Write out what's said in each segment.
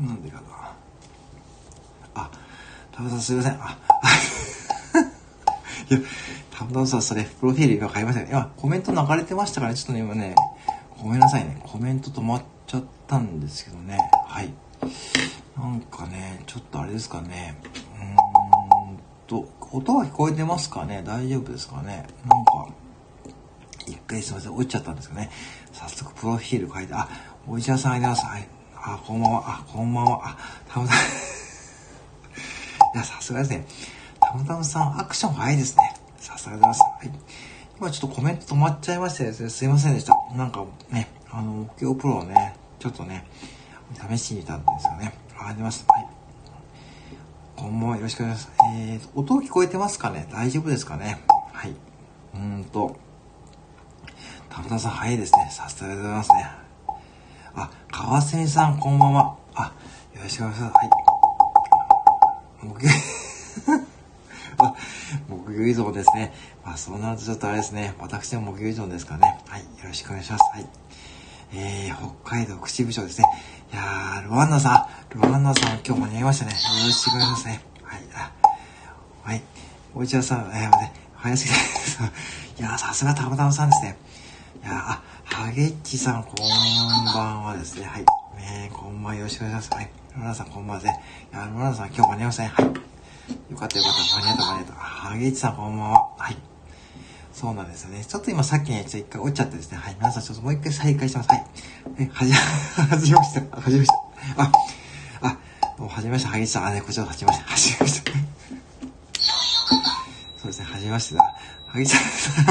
なんでかな。あ、たぶさんすいません。あ、いや、たぶさんそれ、プロフィール今買いましたね。今、コメント流れてましたからね、ちょっとね、今ね、ごめんなさいね。コメント止まっちゃったんですけどね。はい。なんかね、ちょっとあれですかね。うーんと、音は聞こえてますかね大丈夫ですかねなんか、一回すいません、落ちちゃったんですけどね。早速、プロフィール書いて、あ、お医者さんありがとうございます。はい。あ、こんばんは。あ、こんばんは。あ、たむたむ。いや、さすがですね。たむたむさん、アクション早いですね。さすがでございます。はい。今ちょっとコメント止まっちゃいましてですね、すいませんでした。なんかね、あの、目標プロをね、ちょっとね、試しにいたんですよね。あ、りがとうございます。はい。こんばんは。よろしくお願いします。えーと、音聞こえてますかね？大丈夫ですかね？はい。うーんと、たぶたさん早いですね。さすがでございますね。あ、川瀬さん、こんばんは。あ、よろしくお願いします。はい。目標 あ、目標依存ですね。まあ、そうなるとちょっとあれですね。私の目標依存ですからね。はい。よろしくお願いします。はい。えー、北海道口部長ですね。いやー、ルワンナさん、ルワンナさん、今日間に合いましたね。よろしくお願いしますね。はい。あはい。おいちゃさん、えー、ね、早すぎです。いやー、さすがたまたまさんですね。いやー、あ、ハゲッチさん、こんばんはですね。はい。えー、こんばんは、よろしくお願いします。はい。ルワンナさん、こんばんはですね。いやー、ルワンナさん、今日間に合いましたね。はい。よかったよかった。間に合った、間に合った。ハゲッチさん、こんばんは。はい。そうなんですよね。ちょっと今さっきね、ちょっと一回落ちちゃってですね。はい。皆さんちょっともう一回再開します。はい。え、はじ、はじめました。はじめました。あ、あ、どうもはじめました。はぎさん。あ、ね、こちらはじめました。はじめました。そうですね。はじめましてだ。はぎさ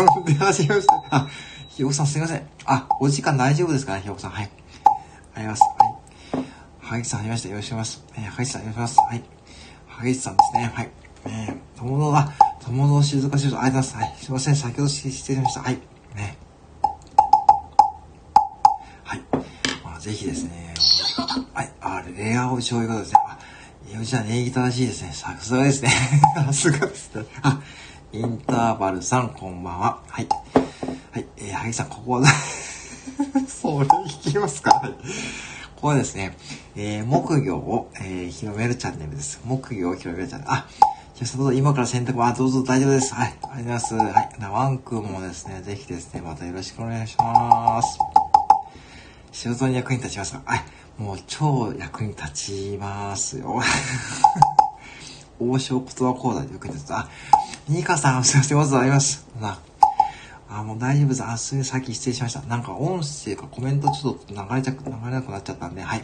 ん、で、はじめました。あ、ひよこさんすいません。あ、お時間大丈夫ですか？ね、ひよこさん。はい。ありがとうございます。はい。はぎさん、はじめまして。よろしくお願いします。えー、はぎさん、よろしくお願いします。はい。はぎさんですね。はい。えー、友の、あ、友の静かしいと、ありがとうございます。はい。すいません。先ほど失礼しました。はい。ね。はい。まあ、ぜひですね。はい。あ、レアをそういうことですね。あ、よじゃ礼儀正しいですね。さすがですね。さすがですね。あ、インターバルさん、こんばんは。はい。はい。えー、萩さん、ここは、それ聞きますか？はい。ここはですね、えー、木魚を、えー、広めるチャンネルです。木魚を広めるチャンネル。あ、じゃあ、どう今から洗濯は、どうぞ大丈夫です。はい。ありがとうございます。はい。なワンクもですね、ぜひですね、またよろしくお願いします。仕事に役に立ちますか？はい。もう超役に立ちますよ。王将言葉講座で役に立つ。あ、ニカさん、すいません、おはようございます。なあ、もう大丈夫です。あ、すぐさっき失礼しました。なんか音声かコメントちょっと流れちゃ、流れなくなっちゃったんで、はい。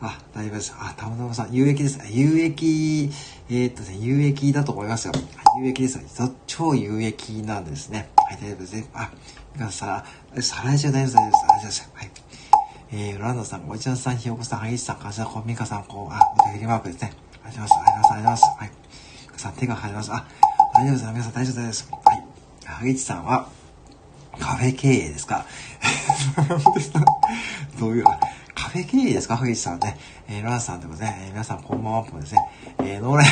あ、大丈夫です。あ、たまたまさん、有益です。有益、えー、っとね、有益だと思いますよ。有益です。超有益なんですね。はい、大丈夫です。あ、皆さん、再来週大丈夫です。大丈夫です。はい。えー、ランドさん、おじちゃんさん、ひよこさん、はぎさん、かさこみかさん、こう、あ、お手振りマークですね。ありがとうございます。ありがとうございます。はい。さん、手が入ります。あ、大丈夫です。皆さん、大丈夫です。はい。はぎちさんは、カフェ経営ですか？どういう、カフェ経営ですか？萩市さんね。えー、ランさんでもね、えー、皆さんこんばんはもですね。えー、ノーライ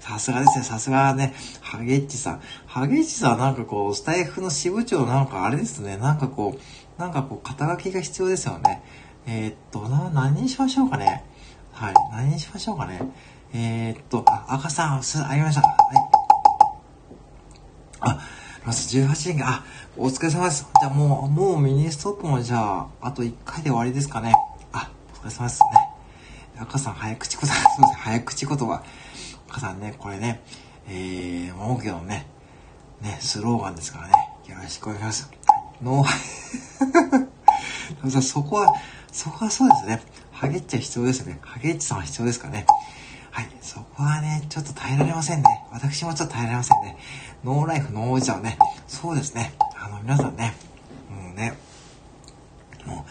さすがですね、さすがね、ハゲッチさん。ハゲッチさんなんかこう、スタイフの支部長なんかあれですね、なんかこう、なんかこう、肩書きが必要ですよね。えー、っと、な、何にしましょうかね。はい、何にしましょうかね。えー、っと、あ、赤さん、す、ありました。はい。あ、ラス18時間、あ、お疲れ様です。じゃあもう、もうミニストップもじゃあ、あと1回で終わりですかね。あ、お疲れ様ですね。赤さん、早口言葉、すみません、早口言葉。赤さんね、これね、えー、文句のね、ね、スローガンですからね。よろしくお願いします。ノー そこは、そこはそうですね。ハゲッチは必要ですね。ハゲッチさんは必要ですかね。はい。そこはね、ちょっと耐えられませんね。私もちょっと耐えられませんね。ノーライフ、ノーおじさんね。そうですね。あの、皆さんね、もうね、も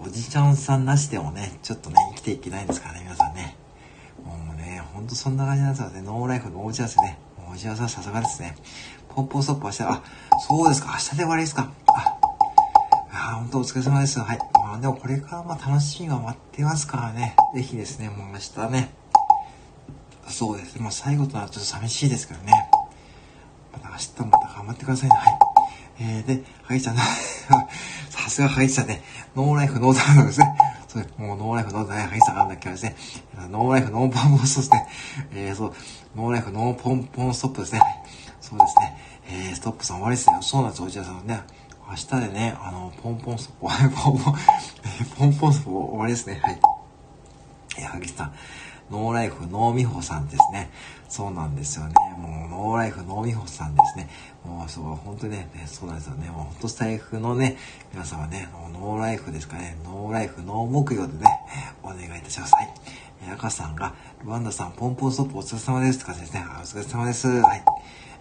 う、おじちゃんさんなしでもね、ちょっとね、生きていけないんですからね、皆さんね。もうね、ほんとそんな感じなんですよね。ノーライフ、ノーおじですね。おじやさんさすがですね。ポッポーストップ明日、あ、そうですか、明日で終わりですか。あ、あ本当お疲れ様です。はい。まあでもこれからまあ楽しみが待ってますからね。ぜひですね、もう明日ね。そうですね。まあ最後となるとちょっと寂しいですからね。また明日もまた頑張ってくださいね。はい。えー、で、ハギちゃん、さすがハギちゃんね、ノーライフ、ノーダウンですね。そう、もうノーライフの大激さがあんだっけですね。ノーライフノーポンポンストですね。えー、そう、ノーライフノーポンポンストップですね。そうですね。えー、ストップさん終わりですね。そうなんですよ、おじさんね。明日でね、あの、ポンポンストップ、ポンポン、ポンポンストップ終わりですね。はい。えー、萩さん。ノーライフノーミホさんですね。そうなんですよね。もう、ノーライフノーミホさんですね。もう、そう、本当にね、そうなんですよね。もう、本当スタイフのね、皆様ね、ノーライフですかね。ノーライフ、ノー木曜でね、お願いいたします。はい。赤さんが、ルワンダさん、ポンポンストップお疲れ様ですって感じですね。お疲れ様です。はい。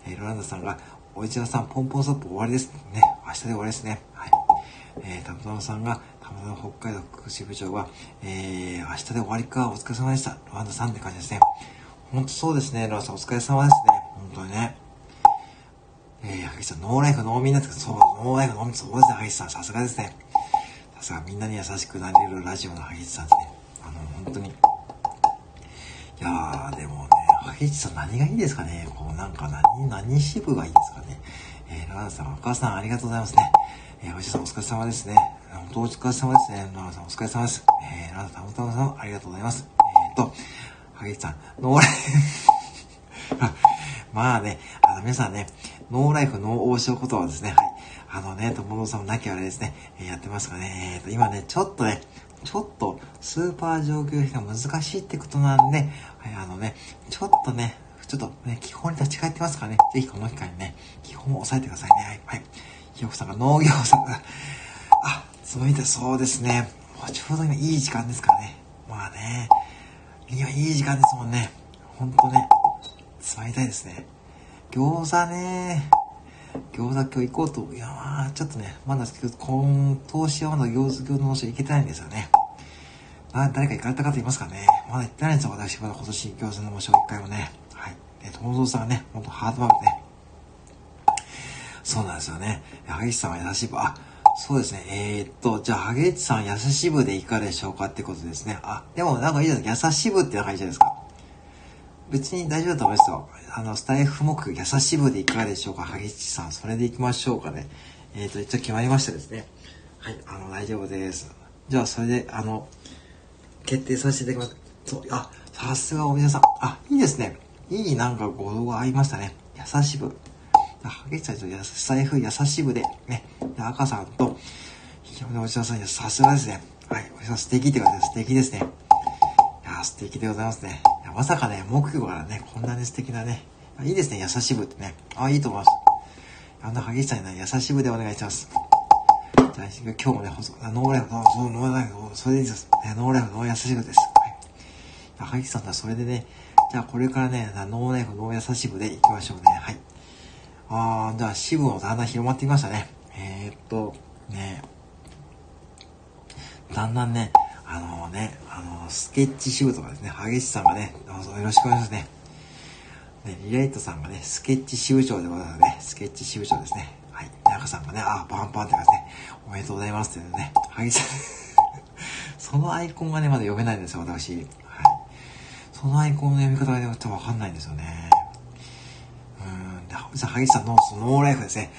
えー、ルワンダさんが、おいちなさん、ポンポンストップ終わりです。ね。明日で終わりですね。はい。えー、たむたむさんが、たむたむ北海道福祉部長は、えー、明日で終わりか、お疲れ様でした。ルワンダさんって感じですね。ほんとそうですね、ルワンダさんお疲れ様ですね。本当にね。えー、ハギさん、ノーライフ、ノーミンなってそう、ノーライフ、ノーミン、そうですね、ハギさん、さすがですね。さすが、みんなに優しくなれるラジオのハギさんですね。あの、本当に。いやー、でもね、ハギさん何がいいですかねこう、なんか何、何支部がいいですかねえー、ラナさん、お母さん、ありがとうございますね。えー、おじさん、お疲れ様ですね。本当お疲れ様ですね。ラさん、お疲れ様です。えー、ラさん、たまたまさん、ありがとうございます。えーと、ハギさん、ノーライフ まあね、あの、皆さんね、ノーライフ、ノー王将ことはですね、はい。あのね、友野さんもなきゃあれですね、えー、やってますかね。えーと、今ね、ちょっとね、ちょっと、スーパー上級編が難しいってことなんで、はい、あのね、ちょっとね、ちょっとね、基本に立ち返ってますからね、ぜひこの機会にね、基本を押さえてくださいね。はい。はい。ひよこさんが農業さんが、あ、そういったそうですね。もうちょうど今いい時間ですからね。まあね、今いい時間ですもんね。ほんとね、座りたいですね。餃子ね。餃子今日行こうと。いやまあ、ちょっとね、まだ今、投資はまだ餃子、餃子の人行けてないんですよね。あ誰か行かれた方いますかねまだ行ってないんですよ、私。まだ今年餃子の王将一回もね。はい。え、友蔵さんがね、ほんとハードワークね。そうなんですよね。萩市さんは優しい。あ、そうですね。えー、っと、じゃあ、萩市さん優しい部でいかがでしょうかってことですね。あ、でもなんかいいじゃないですか。優しい部ってなんかいいじゃないですか。別に大丈夫だと思いますよ。あの、スタイフ目、優しい部でいかがでしょうか？萩市さん。それで行きましょうかね。えー、っと、一応決まりましたですね。はい、あの、大丈夫です。じゃあ、それで、あの、決定させていただきます。そう、あ、さすがお店さん。あ、いいですね。いいなんか語呂が合いましたね。優し部。激しさと財布優し部で、ね。で、赤さんと、ひよおじさん、さすがですね。はい。おじさん素敵って感じです。素敵ですね。いや、素敵でございますね。まさかね、木曜からね、こんなに素敵なね。いいですね、優し部ってね。あ、いいと思います。あんな激しさに、優し部でお願いします。じゃあ、今日もね、ノーライフ、ノーライフ、それでいいです。ノーライフ、ノー優し部です。はい。激しさんだ、それでね、じゃあこれからね、ノーナイフ、ノー優し部でいきましょうね。はい。あー、じゃあ支部もだんだん広まってきましたね。えー、っと、ね、だんだんね、あの、ね、あの、スケッチ支部とかですね、激しさんがね、どうぞよろしくお願いしますね。ね、リライトさんがね、スケッチ支部長でございますね。スケッチ支部長ですね。はい。中さんがね、あ、パンパンって感じで、ね、おめでとうございますってね、激しさ そのアイコンがね、まだ読めないんですよ、私。はいそのアイコンの読み方がね、ちょっとわかんないんですよね。じゃあ、萩さんのそのノーライフですね。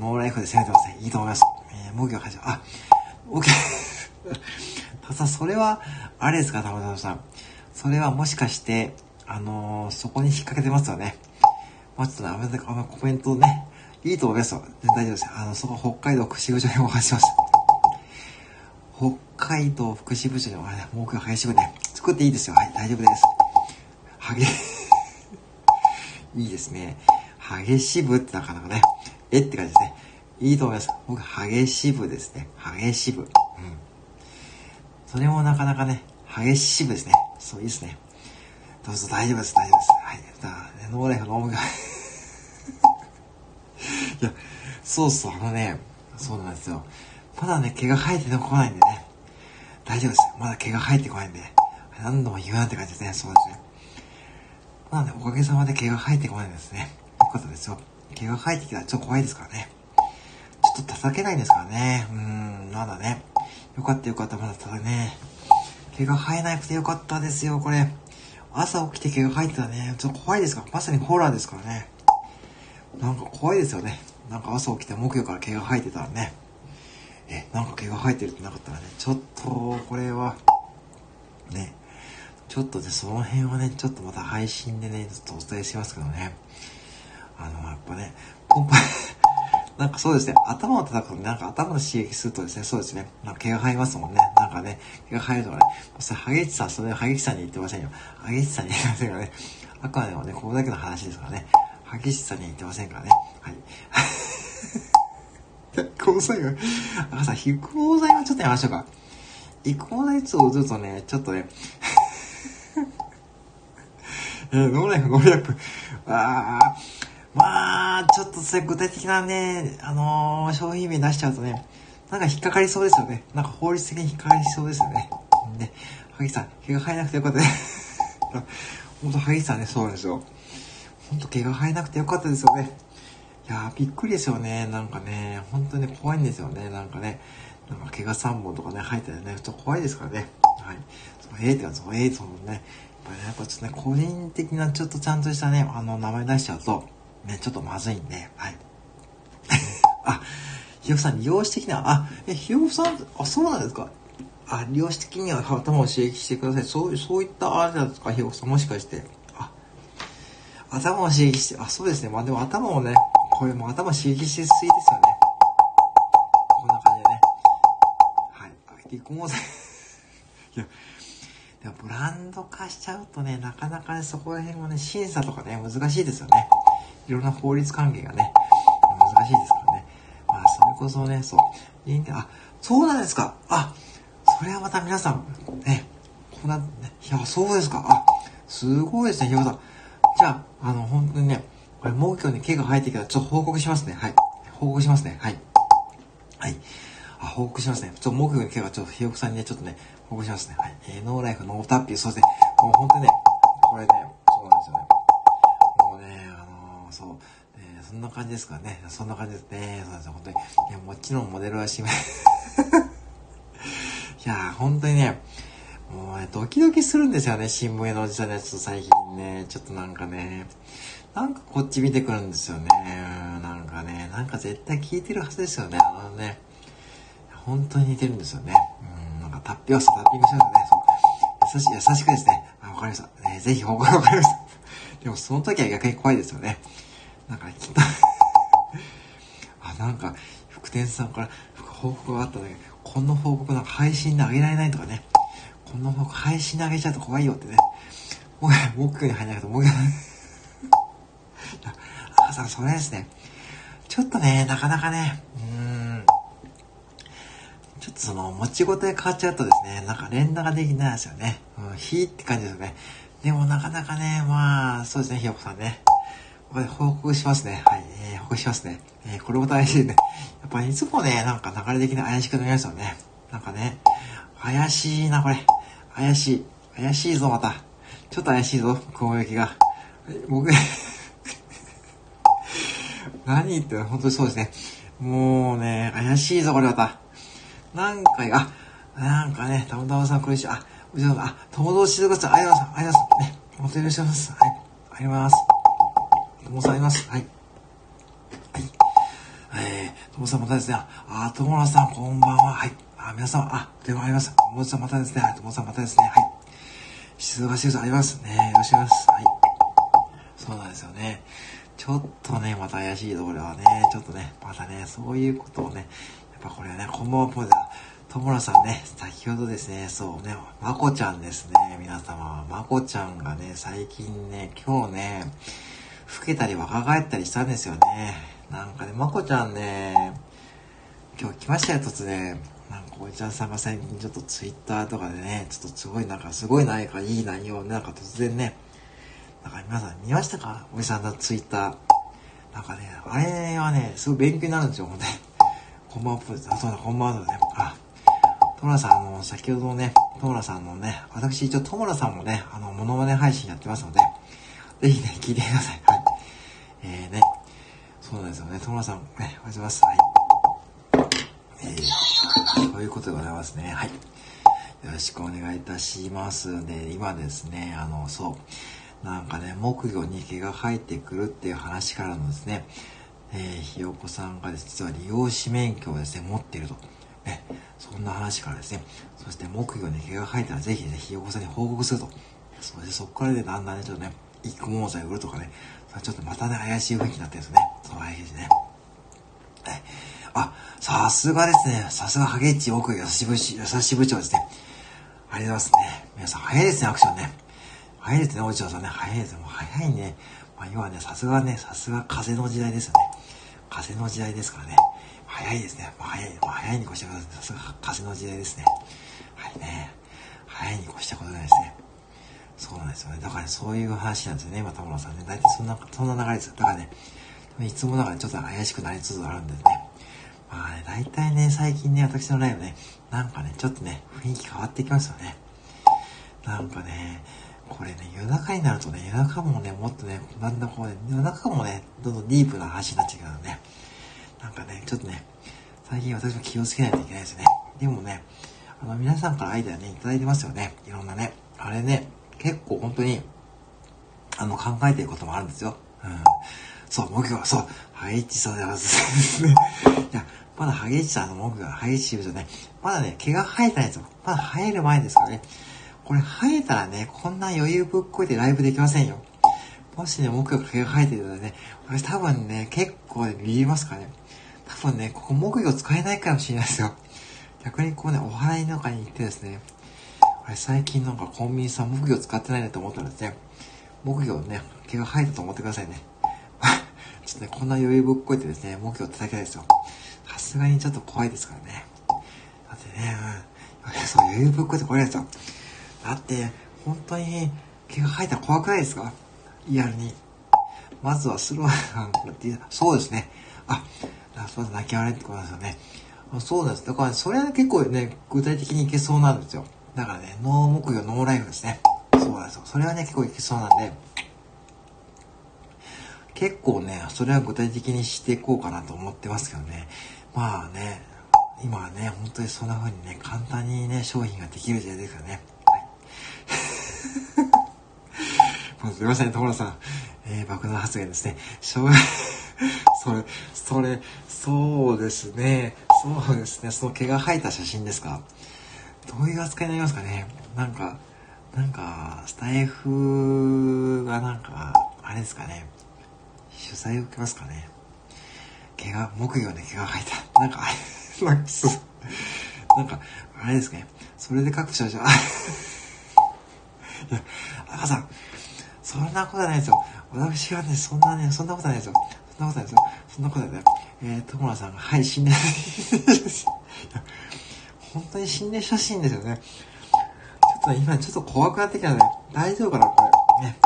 ノーライフで攻めてますね。いいと思います。えー、模擬を始め、あ、OK。ただ、それは、あれですか、たまたまさん。それはもしかして、あのー、そこに引っ掛けてますよね。まあ、ちょっとね、あんまりコメントね、いいと思いますよ。全然大丈夫です。あの、そこ北海道串口にお話します。北海道福祉部長にお話、目標林部ね、作っていいですよ。はい、大丈夫です。激、いいですね。激し部ってなかなかね、えって感じですね。いいと思います。僕、激し部ですね。激し部。うん。それもなかなかね、激し部ですね。そう、いいですね。どうぞ大丈夫です、大丈夫です。はい。だノーライフノームが いや、そうそう、あのね、そうなんですよ。まだね、毛が生えてこないんでね。大丈夫です。まだ毛が生えてこないんで。何度も言うなって感じですね。そうですね。なので、おかげさまで毛が生えてこないんですね。よかったですよ。毛が生えてきたらちょっと怖いですからね。ちょっと叩けないんですからね。うーん、まだね。よかったよかった、まだただね。毛が生えなくてよかったですよ、これ。朝起きて毛が生えてたらね、ちょっと怖いですから。まさにホラーですからね。なんか怖いですよね。なんか朝起きて木曜から毛が生えてたらね。え、なんか毛が生えてるってなかったらね、ちょっと、これは、ね。ちょっとね、その辺はね、ちょっとまた配信でね、ちょっとお伝えしますけどね。あの、やっぱね、ポンパなんかそうですね、頭を叩くと、なんか頭の刺激するとですね、そうですね、なんか毛が生えますもんね。なんかね、毛が生えるとかね、それ、ハゲチさん、それ、ハゲチさんに言ってませんよ。ハゲチさんに言ってませんからね。あくまでもね、ここだけの話ですからね。ハゲチさんに言ってませんからね。はい。育毛剤は、あさ、育毛剤はちょっとやめましょうか。育毛剤つをずっとね、ちょっとね、えー、ノーライフ、ノーライフ。ああ、まあ、ちょっとそれ具体的なね、あのー、商品名出しちゃうとね、なんか引っかかりそうですよね。なんか法律的に引っかかりそうですよね。ね、萩さん、毛が生えなくてよかったね。ほんと、萩さんね、そうなんですよ。ほんと、毛が生えなくてよかったですよね。いやー、びっくりですよね。なんかね、本当に怖いんですよね。なんかね、なんか毛が3本とかね、生えてね、ちょっと怖いですからね。はい。その、ええってか、その、ええそのね、やっぱね、やっぱちょっとね、個人的なちょっとちゃんとしたね、あの、名前出しちゃうと、ね、ちょっとまずいんで、はい。あ、ひよこさん、利用的には、あ、え、ひよこさん、あ、そうなんですかあ、利用的には頭を刺激してください。そう、そういったあれなんですか、ひよこさん、もしかして。あ、頭を刺激して、あ、そうですね。まあでも頭をね、これも頭刺激しすぎですよね。こんな感じでね。はい。離婚剤。いや、でもブランド化しちゃうとね、なかなかね、そこら辺はね、審査とかね、難しいですよね。いろんな法律関係がね、難しいですからね。まあ、それこそね、そう。いいんあ、そうなんですか。あ、それはまた皆さん、ね、こんな、ね、いや、そうですか。あ、すごいですね、ひよさん。じゃあ、あの、本当にね、これ、木魚に毛が生えてきたら、ちょっと報告しますね。はい。報告しますね。はい。はい。あ、報告しますね。ちょっと木魚に毛がちょっとひよこさんにね、ちょっとね、報告しますね。はい。えー、ノーライフ、ノータッピー、そうですね。もう本当にね、これね、んな感じですかね。そんな感じですね。そうです、本当に。いや、もちろんモデルはしめ、いや、本当にね、もうね、ドキドキするんですよね。新聞のおじさんのやつと最近ね。ちょっとなんかね、なんかこっち見てくるんですよね。なんかね、なんか絶対聞いてるはずですよね。あのね、本当に似てるんですよね。うん、なんかタッピングタッピングしてますね。優しい、優しくですね。あ、わかりました。えー、ぜひわかりました。でもその時は逆に怖いですよね。なんかきっとあ、なんか、福天さんから報告があったんだけど、この報告なんか配信であげられないとかね。この報告配信であげちゃうと怖いよってね。もう、もう一回入らないともう一回あさん、それですね。ちょっとね、なかなかね、うーん。ちょっとその、持ちごとで変わっちゃうとですね、なんか連打ができないですよね。うん、ひーって感じですよね。でもなかなかね、まあ、そうですね、ひよこさんね。ここで報告しますね。はい、えー、報告しますね。えー、これも大事ね。やっぱいつもね、なんか流れ的に怪しくなりますよね。なんかね、怪しいな、これ。怪しい。怪しいぞ、また。ちょっと怪しいぞ、雲行きが。僕、何言ってんの本当にそうですね。もうね、怪しいぞ、これまた。なんか、あ、なんかね、たまたまさん、これし、あ、うちの、あ、友達静香さん、ありがとうございます。ありがとうございます。ね、お手入れします。はい。ありがとうございます。友さんいます？はい。はい。えー、友さんまたですね。あ、友野さん、こんばんは。はい。あ、皆様、あ、電話あります。友さんまたですね。はい。友さんまたですね。はい。静か静かありますね。よろしくお願いします。はい。そうなんですよね。ちょっとね、また怪しいところはね、ちょっとね、またね、そういうことをね、やっぱこれはね、こんばんはポイだ。ともらさんね、先ほどですね、そうね、まこちゃんですね、皆様。まこちゃんがね、最近ね、今日ね、老けたり若返ったりしたんですよね。なんかね、まこちゃんね、今日来ましたよ、突然。なんか、おじちゃんさんが最近ちょっとツイッターとかでね、ちょっとすごいなんか、すごいなんかいい内容、なんか突然ね、なんか皆さん見ましたか？おじさんのツイッター。なんかね、あれはね、すごい勉強になるんですよ、ほんとに。こんばんは、あ、そうだ、こんばんはね。あ、トモラさん、あの、先ほどね、トモラさんのね、私一応トモラさんもね、あの、モノマネ配信やってますので、ぜひね、聞いてください。はい。えーね、そうなんですよね、トモラさん、ね、おはようございます。はい。えー、そういうことでございますね。はい。よろしくお願いいたします。で、今ですね、あの、そう。なんかね、木魚に毛が生えてくるっていう話からのですね、えー、ひよこさんがね、実は利用士免許をですね、持っていると。ね、そんな話からですね、そして木魚に毛が生えたらぜひね、ひよこさんに報告すると。そしてそこからね、だんだんね、ちょっとね、育毛剤売るとかね、ちょっとまたね、怪しい雰囲気になってるんですね。そう怪しいですね。あ、さすがですね。さすがハゲッチ奥優し部優し部長ですね。ありがとうございますね。皆さん早いですね、アクションね。早いですね、おじちゃんさんね。早いですね。もう早いね。まあ、要はね、さすがね、さすが風の時代ですよね。風の時代ですからね。早いですね。もう早い、もう早いに越したことない。さすが風の時代ですね。はいね。早いに越したことないですね。そうなんですよね。だから、ね、そういう話なんですよね、今、田村さんね。大体そんな、そんな流れですよ。だからね、いつもだからちょっと怪しくなりつつあるんでね。まあね、大体ね、最近ね、私のライブね、なんかね、ちょっとね、雰囲気変わってきますよね。なんかね、これね、夜中になるとね、夜中もね、もっとね、だんだんこうね、夜中もね、どんどんディープな話になっちゃうからね。なんかね、ちょっとね、最近私も気をつけないといけないですね。でもね、あの、皆さんからアイデアね、いただいてますよね。いろんなね。あれね、結構本当に、あの、考えてることもあるんですよ。うん。そう、目標、そう、ハゲッチそうでございますね。いや、まだハゲッチさんの目標が、ハゲッチじゃね、まだね、毛が生えてないんですよ。まだ生える前ですからね。これ生えたらね、こんな余裕ぶっこいてライブできませんよ。もしね、目標が毛が生えてるのね、私多分ね、結構ね、見えますからね。多分ね、ここ木魚使えないかもしれないですよ。逆にこうね、お祓いの中に行ってですね、あれ最近なんかコンビニさん木魚使ってないなと思ったらですね、木魚ね、毛が生えたと思ってくださいね。ちょっとね、こんな余裕ぶっこいてですね、目標叩きたいですよ。さすがにちょっと怖いですからね。だってね、うん。そう、余裕ぶっこいて怖いですよ。だって、本当に毛が生えたら怖くないですか？リアルに。まずはスローさんってそうですね。あ、そうです、泣き笑いってことですよね。そうです。だから、それは結構ね、具体的にいけそうなんですよ。だからね、ノー目標、ノーライフですね。そうなんですよ。それはね、結構いけそうなんで、結構ね、それは具体的にしていこうかなと思ってますけどね。まあね、今はね、本当にそんな風にね、簡単にね、商品ができる時代ですからね。はい。すいません、所さん。えー、爆弾発言ですね。しょうが。それ、それ、そうですね。そうですね。その毛が生えた写真ですか？どういう扱いになりますかねなんか、なんか、スタイフがなんか、あれですかね。取材を受けますかね。毛が、木魚で毛が生えた。なんか、あれ、なんか、なんか、あれですね。それで各社じゃ、いや、赤さん、そんなことないですよ。私はね、そんなね、そんなことないですよ。そんなことないですよ。そんなことないですよ。えー、ともらさんが、はい、心霊 本当に心霊写真ですよね。ちょっと今ちょっと怖くなってきたので、大丈夫かなこれ。ね。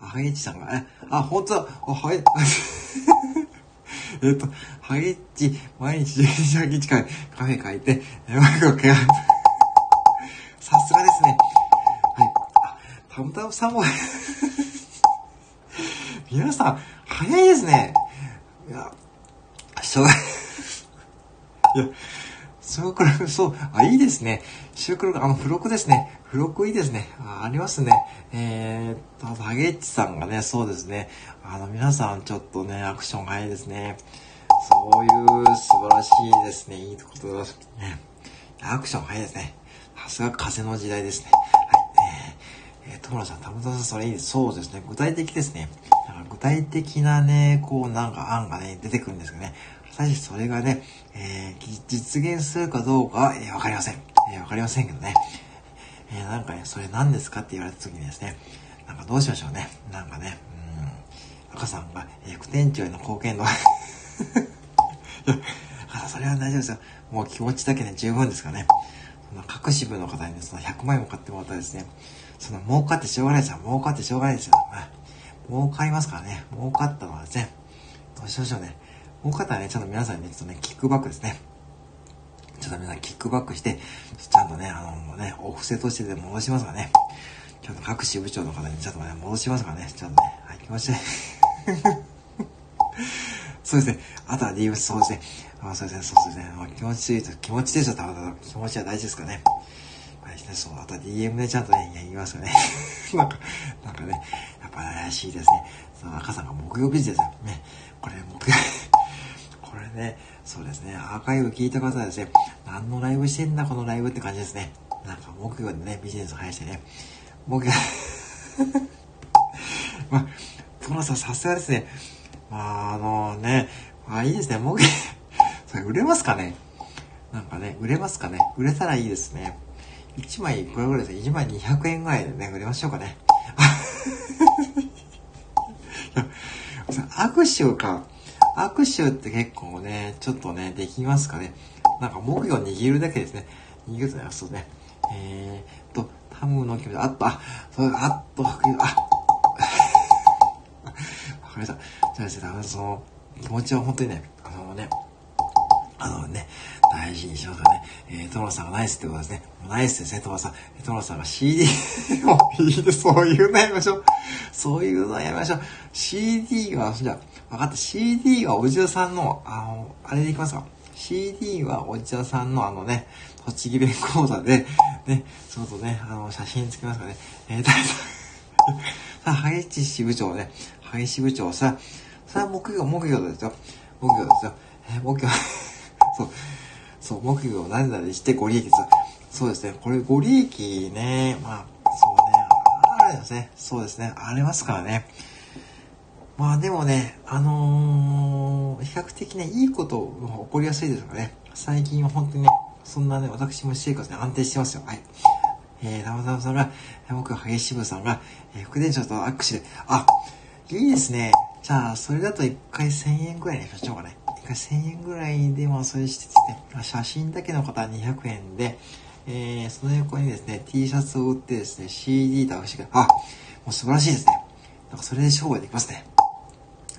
ハゲッチさんが、え、あ、本当だ、あ、ハゲ、えっと、ハゲッチ、毎日12時半近いカフェ書いて、え、マイクをけが、さすがですね。はい。あ、たむたむさんも 皆さん、早いですね。いや、しょうがない。いや、そうこれ、そう、あ、いいですね。シュークロあの、付録ですね。付録いいですね。あありますね。えー、っと、ハゲッチさんがね、そうですね。あの、皆さんちょっとね、アクション早いですね。そういう素晴らしいですね。いいことだすね。アクション早いですね。さすが風の時代ですね。はい。えー、えー、トムラさん、たむたさん、それいいです。そうですね。具体的ですね。具体的なね、こう、なんか案がね、出てくるんですけどね。果たしそれがね、えー、実現するかどうかは、えー、わかりません。えー、わかりませんけどね。えー、なんかね、それ何ですかって言われた時にですね、なんかどうしましょうね。なんかね、うん、赤さんが、えー、副店長への貢献度いや、赤さん、それは大丈夫ですよ。もう気持ちだけで十分ですからね。その各支部の方にね、その100万円も買ってもらったらですね、その儲かってしょうがないですよ。儲かってしょうがないですよ。儲かりますからね。儲かったのはですね、どうしましょうね。もう方はね、ちょっと皆さんにね、ちょっとね、キックバックですね。ちょっと皆さんキックバックして、ちゃんとね、あの、ね、お布施としてで戻しますからね。ちょっと各支部長の方にちょっとね、戻しますからね。ちょっとね、はい、気持ちいい。そうですね。あとは DM、そうですね。あそうですね、そうですね。気持ちいいと、気持ちでしょ、たまたま。気持ちは大事ですからね。はい、そう、あとは DM でちゃんとね、言いますよね。なんか、なんかね、やっぱ怪しいですね。その赤さんが木曜日ですよ。ね。これ、木曜これね、そうですね。アーカイブ聞いた方はですね、何のライブしてんだ、このライブって感じですね。なんか木曜でね、ビジネスを生やしてね。木曜、まあ、トラさんさすがですね。まあ、あのね、まあいいですね。木曜、それ売れますかね？なんかね、売れますかね？売れたらいいですね。1枚、これぐらいですね。1枚200円ぐらいでね、売れましょうかね。握手か。握手って結構ね、ちょっとね、できますかね。なんか木魚握るだけですね。握るとね、そうね。えー、と、タムの気持ち、あっと、あ、そうあっと、あ、わかりました。じゃあですね、その、気持ちは本当にね、あのね、あのね、大事にしますかね。えー、トロさんがナイスってことですね。ナイスですね、トロさん。トロさんが CD を、いいで、そういうのやめましょう。そういうのやめましょう。CD は、じゃあ分かった。CD はおじさんの、あの、あれでいきますか。CD はおじさんのあのね、栃木弁講座で、ね、ちょっとね、あの、写真つけますからね。えー、さあ、萩市支部長ね、萩市部長さ、さあ、木曜、木曜ですよ。木曜ですよ。えー、木曜、そう、そう、木曜何々してご利益です。そうですね。これご利益ね、まあ、そうね、あれですね。そうですね。ありますからね。まあでもね、あのー、比較的ね、いいこと起こりやすいですからね。最近は本当にね、そんなね、私も生活で安定してますよ。はい。えー、たまたまさんが、僕は、激しぶさんが、えー、副店長と握手で、あ、いいですね。じゃあ、それだと1回1000円ぐらいにしましょうかね。1回1000円ぐらいで、まあ、それしてですね、写真だけの方は200円で、えー、その横にですね、T シャツを売ってですね、CD と握手が、あ、もう素晴らしいですね。なんかそれで商売できますね。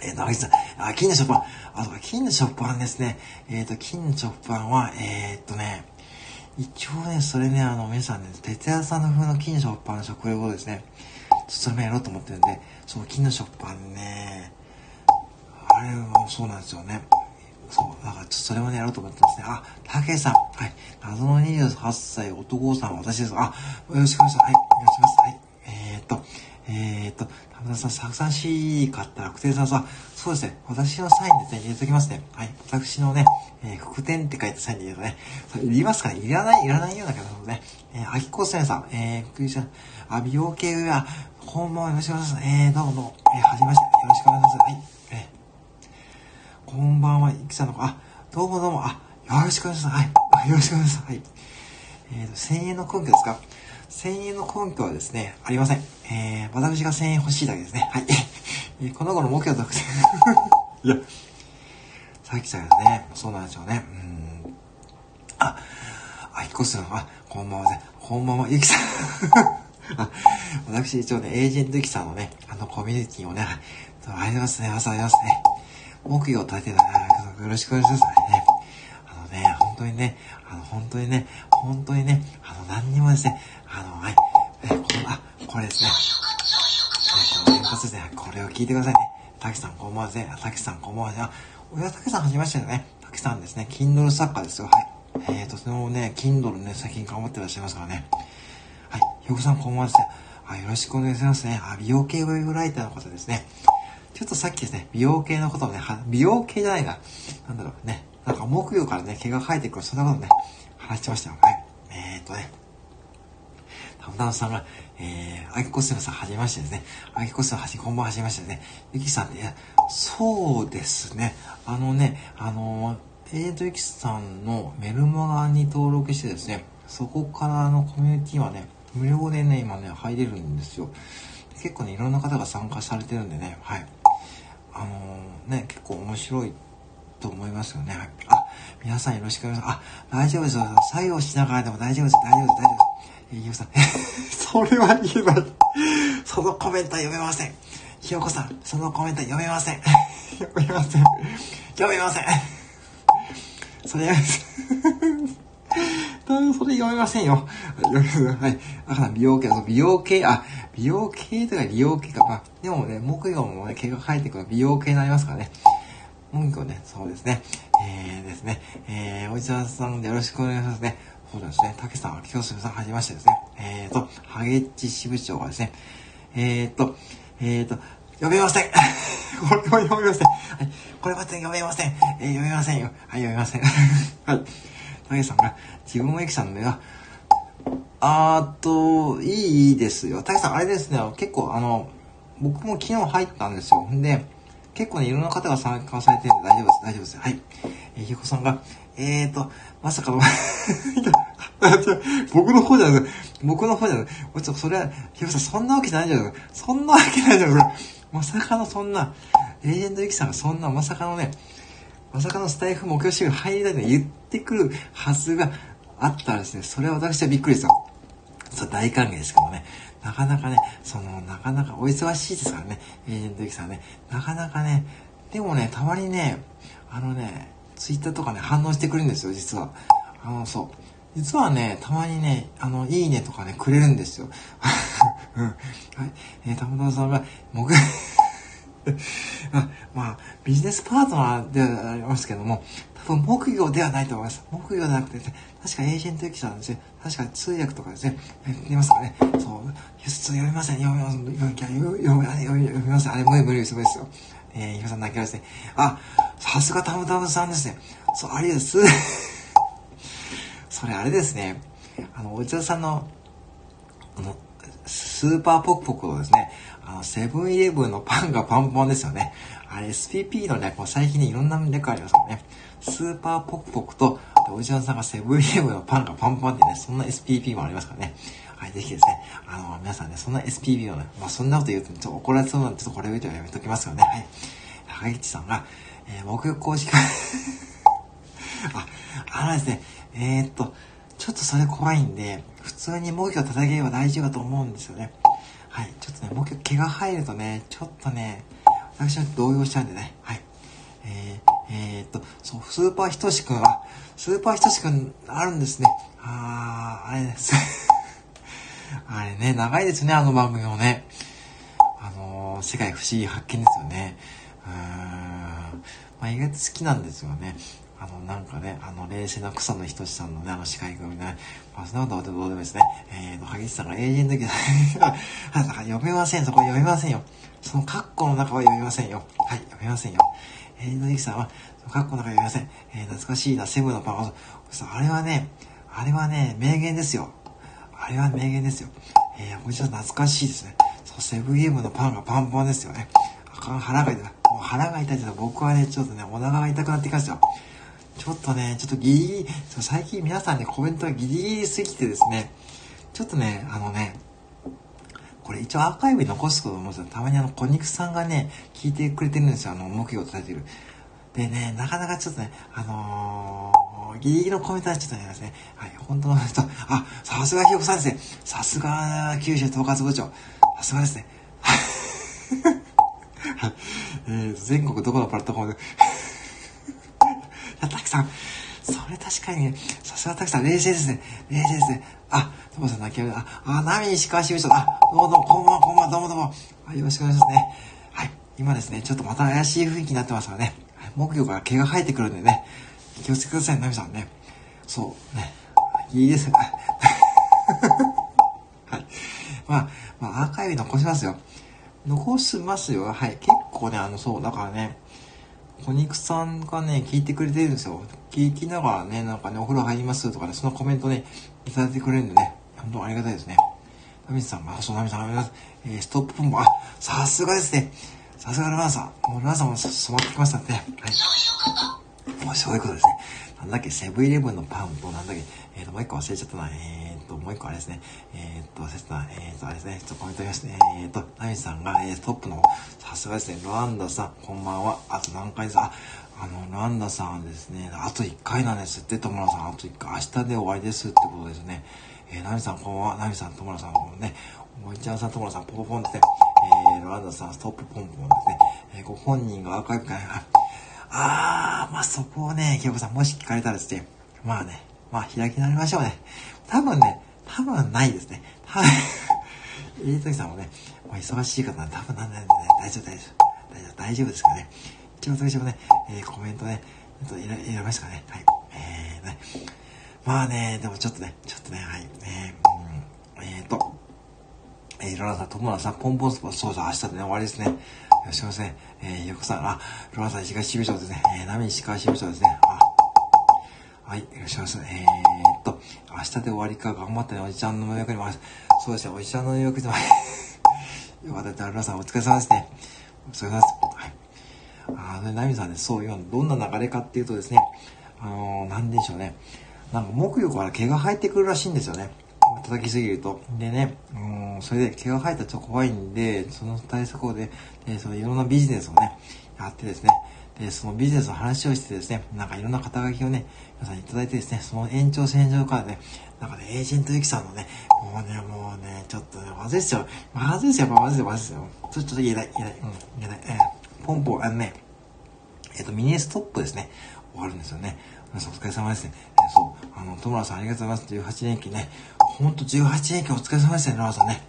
えー、長木さん、あ、金の食パン。あ、そうか、金の食パンですね。えっ、ー、と、金の食パンは、えー、っとね、一応ね、それね、あの、皆さんね、哲也さんの風の金の食パンの食用語ですね。ちょっとそれもやろうと思ってるんで、その金の食パンね、あれもそうなんですよね。そう、だからちょっとそれもね、やろうと思ってますね。あ、たけさん。はい。謎の28歳男さん、私です。あ、よろしくお願いします。はい。お願いします。はい。えー、っと、えー、っと、田村さん、たくさん C 買ったら、くてさんさ、そうですね、私のサインです、ね、入れときますね。はい。私のね、えー、副店って書いたサインで入れるとね、それいりますかいらない、いらないような方ね。えー、秋子さん、えー、びっくりした。あ、美容系は、本番よろしくお願いします。えー、どうもどうも、えー、はじめまして、よろしくお願いします。はい。えー、こんばんは、いきさんの子、あ、どうもどうも、あ、よろしくお願いします。はい。よろしくお願いします。はい。えーと、1000円の根拠ですか？1000円の根拠はですね、ありません。えー、私が1000円欲しいだけですね。はい。えー、この頃目標特典いや、さっきさですね、そうなんですよね。うん。あ、あ、引っ越すの、あ、こんばんは。こんばんは、ゆきさん。あ、私一応ね、エージェントゆきさんのね、あのコミュニティをね、ありますね、朝ありますね。目標を立てたら、よろしくお願いしますね。本当にね、あの、本当にね、本当にね、あの、何にもですね、あの、はい、えこの、あ、これですね。この連発ですね。これを聞いてくださいね。たけさん、こんばんはですね。たけさん、こんばんはですね。あ、親たけさん、はじめましてね。たけさんですね。Kindle 作家ですよ。はい。えーと、そのね、Kindle ね、最近頑張ってらっしゃいますからね。はい。ひよこさん、こんばんはですね。はい、よろしくお願いしますね。あ、美容系ウェブライターの方ですね。ちょっとさっきですね、美容系のことをね、美容系じゃないな。なんだろうね。なんか木曜からね、毛が生えてくる、そんなことね、話してましたよ。はい。えー、っとね。たむたむさんが、えー、あきこすめさん、はじめましてですね。あきこすめはじ、こんばんはじめましてね。ゆきさんって、そうですね。あのね、あのー、えーと、ゆきさんのメルマガに登録してですね、そこからあのコミュニティはね、無料でね、今ね、入れるんですよ。結構ね、いろんな方が参加されてるんでね、はい。あのー、ね、結構面白いと思いますよね。あ、皆さんよろしくお願いします。あ、大丈夫です。作業しながらでも大丈夫です。大丈夫です。大丈夫です。え、ゆうさん。それは言えない。そのコメント読めません。ひよこさん、そのコメント読めません。読めません。読めません。それやめます。それ読めませんよ。はい。だから美容系、美容系、あ、美容系とか美容系か。まあ、でもね、木曜もね、毛が生えてくる美容系になりますからね。文句をね、そうですね。えー、ですね。えー、おじさんさんでよろしくお願いしますね。そうですね。たけさん、きょうすみさん、はじめましてですね。えーと、ハゲッチ支部長がですね、えーと、えーと、読めません。これは読めません。はい。これは読めません。えー、読めませんよ。はい、読めません。はい。たけさんが、自分もゆきさんの目は、あーと、いいですよ。たけさん、あれですね、結構、あの、僕も昨日入ったんですよ。んで、結構ね、いろんな方が参加されてるんで大丈夫です。大丈夫です。はい。えー、ひこさんが、えーと、まさかの 僕の方じゃない僕の方じゃないちょっとそれは、ひこさん、そんなわけじゃないじゃないそんなわけないじゃないまさかのそんな、レジェンドゆきさんがそんな、まさかのね、まさかのスタイフ目標集入りたいと言ってくるはずがあったらですね、それは私はびっくりですよ。そう、大歓迎ですけどね。なかなかね、その、なかなかお忙しいですからね、エージェントゆきさんね。なかなかね、でもね、たまにね、あのね、ツイッターとかね、反応してくれるんですよ、実は。あの、そう。実はね、たまにね、あの、いいねとかね、くれるんですよ。うん。はい。えー、たまたまさんが、僕 あまあ、ビジネスパートナーではありますけども、多分木業ではないと思います。木業ではなくて、ね、確かエージェントユキさんですね。確か通訳とかですね。言いますかね。そう、読みません。読みません。読み読みません。あれ、無理無理です。無理ですよ。えー、ゆかさん泣きますね。あ、さすがたむたむさんですね。そう、ありです。それあれですね。あの、お茶さんの、あの、スーパーポッポクのですね、あの、セブンイレブンのパンがパンパンですよね。あれ、SPP の略も最近にいろんな略ありますからね。スーパーポクポクと、おじさんさんがセブンイレブンのパンがパンパンってね、そんな SPP もありますからね。はい、ぜひですね、あの、皆さんね、そんな SPP のね、まあ、そんなこと言うと、ちょっと怒られそうなんで、ちょっとこれを言うとやめときますよね。はい。高市さんが、えー、木曜公式 あ、あのですね、えー、っと、ちょっとそれ怖いんで、普通に木魚叩ければ大丈夫だと思うんですよね。はい、ちょっとね、木魚毛が入るとね、ちょっとね、私は動揺しちゃうんでね、はい。えー、えー、っと、そう、スーパーひとしくん、あ、スーパーひとしくんあるんですね。あー、あれです。あれね、長いですね、あの番組もね。あのー、世界不思議発見ですよね。うーん。まあ、意外と好きなんですよね。あの、なんかね、あの、冷静な草野仁さんのね、あの司会組ね、まあ、そんなことどうでもですね、えーと、萩市さんがエージェント時だ から読めません、そこ読めませんよ。そのカッコの中は読めませんよ。はい、読めませんよ。えーと、ゆきさんは、カッコの中読めません。えー、懐かしいな、セブンのパン。あれはね、あれはね、名言ですよ。あれは名言ですよ。えー、こちら懐かしいですね。そう、セブンゲームのパンがパンパンですよね。あかん、腹が痛い。もう腹が痛いけど、僕はね、ちょっとね、お腹が痛くなってきましたよ。ちょっとね、ちょっとギリギリ、最近皆さんね、コメントがギリギリすぎてですね、ちょっとね、あのね、これ一応アーカイブに残すこと思うんですよ。たまにあの、小肉さんがね、聞いてくれてるんですよ。あの、目標を立ててる。でね、なかなかちょっとね、あのー、ギリギリのコメントはちょっとね、ね、はい、本当の人、あ、さすがひよこさんですね。さすが、九州統括部長。さすがですね。はい。えー、全国どこのプラットフォームで たくさん。それ確かにね、さすがたくさん、冷静ですね。冷静ですね。あ、ともさん泣きやめあ、あ、ナミ石川支部長だ。どうもどうも、こんばんは、こんばんは、どうもどうも。はい、よろしくお願いしますね。はい。今ですね、ちょっとまた怪しい雰囲気になってますからね。木魚から毛が生えてくるんでね。気をつけてください、ナミさんね。そうね。いいですね。はい。まあ、まあ、アーカイブ残しますよ。残しますよ。はい。結構ね、あの、そう、だからね、小肉さんがね、聞いてくれてるんですよ。聞きながらね、なんかね、お風呂入りますとかね、そのコメントね、いただいてくれるんでね、本当ありがたいですね。ナミさんが、そう、ナミさん、ありがとうございます。えー、ストップポンポン、あ、さすがですね。さすがラナさん。もうラナさんも染まってきましたね。はい。もうそういうことですね。なんだっけ、セブンイレブンのパンと、なんだっけ、えっ、ー、と、もう一個忘れちゃったな。えっ、ー、と、もう一個あれですね。えっ、ー、と、忘れちゃったな。えっ、と、あれですね。ちょっとコメント見ましたね。えっ、と、ナミさんが、えー、トップの、さすがですね。ロアンダさん、こんばんは。あと何回ですあ、あの、ロアンダさんはですね、あと1回なんですって、友野さん。あと1回、明日で終わりですってことですね。えー、ナミさん、こんばんは。ナミさん、友野さん、もね、おいちゃんさん、友野さん、ポポポンってね、えー、ロアンダさん、ストップポンポンですね。えー、ご本人がアーカイブ会、あー、まあそこをね、京子さん、もし聞かれたらですね、まあね、まあ開き直りましょうね。多分ね、多分ないですね。多分、えいときさんもね、お忙しい方なんで多分なんないんでね、大丈夫、大丈夫。大丈夫、大丈夫ですかね。一番最初ね、えー、コメントね、ちょっと入れ、入れましたかね。はい。えー、ね。まあね、でもちょっとね、ちょっとね、はい。えー、うん、えーと、えー、ロナさん、友野さん、ポンポンスポンそうそう、明日でね、終わりですね。よろしくお願いますね。えー、よこさん、あ、ロナさん、石川支部長ですね。えー、波石川支部長ですね。あ、はい、よろしくお願いします。えー、っと、明日で終わりか、頑張ったね、おじちゃんの予約にも、そうですね、おじちゃんの予約にも、よかった、ロナさん、お疲れ様ですね。お疲れ様です。はい。あの、ナミさんね、そう、今、どんな流れかっていうとですね、あのー、なんでしょうね。なんか、木魚から毛が生えてくるらしいんですよね。叩きすぎると。でね、うん、それで毛が生えたらちょっと怖いんで、その対策をで、で、そのいろんなビジネスをね、やってですね、で、そのビジネスの話をしてですね、なんかいろんな肩書きをね、皆さんいただいてですね、その延長線上からね、なんかね、エージェントユキさんのね、もうね、もうね、ちょっとね、まずいっすよ。まずいっすよ、まずいっすよ、まずいっすよ。ちょっと言えない、言えない、うん、言えない。えー、ポンポン、あのね、えっ、と、ミニストップですね、終わるんですよね。皆さんお疲れ様ですね。え、そう、あの、戸村さんありがとうございます。18年期ね、ほんと18年期お疲れ様ですね、野良さんね。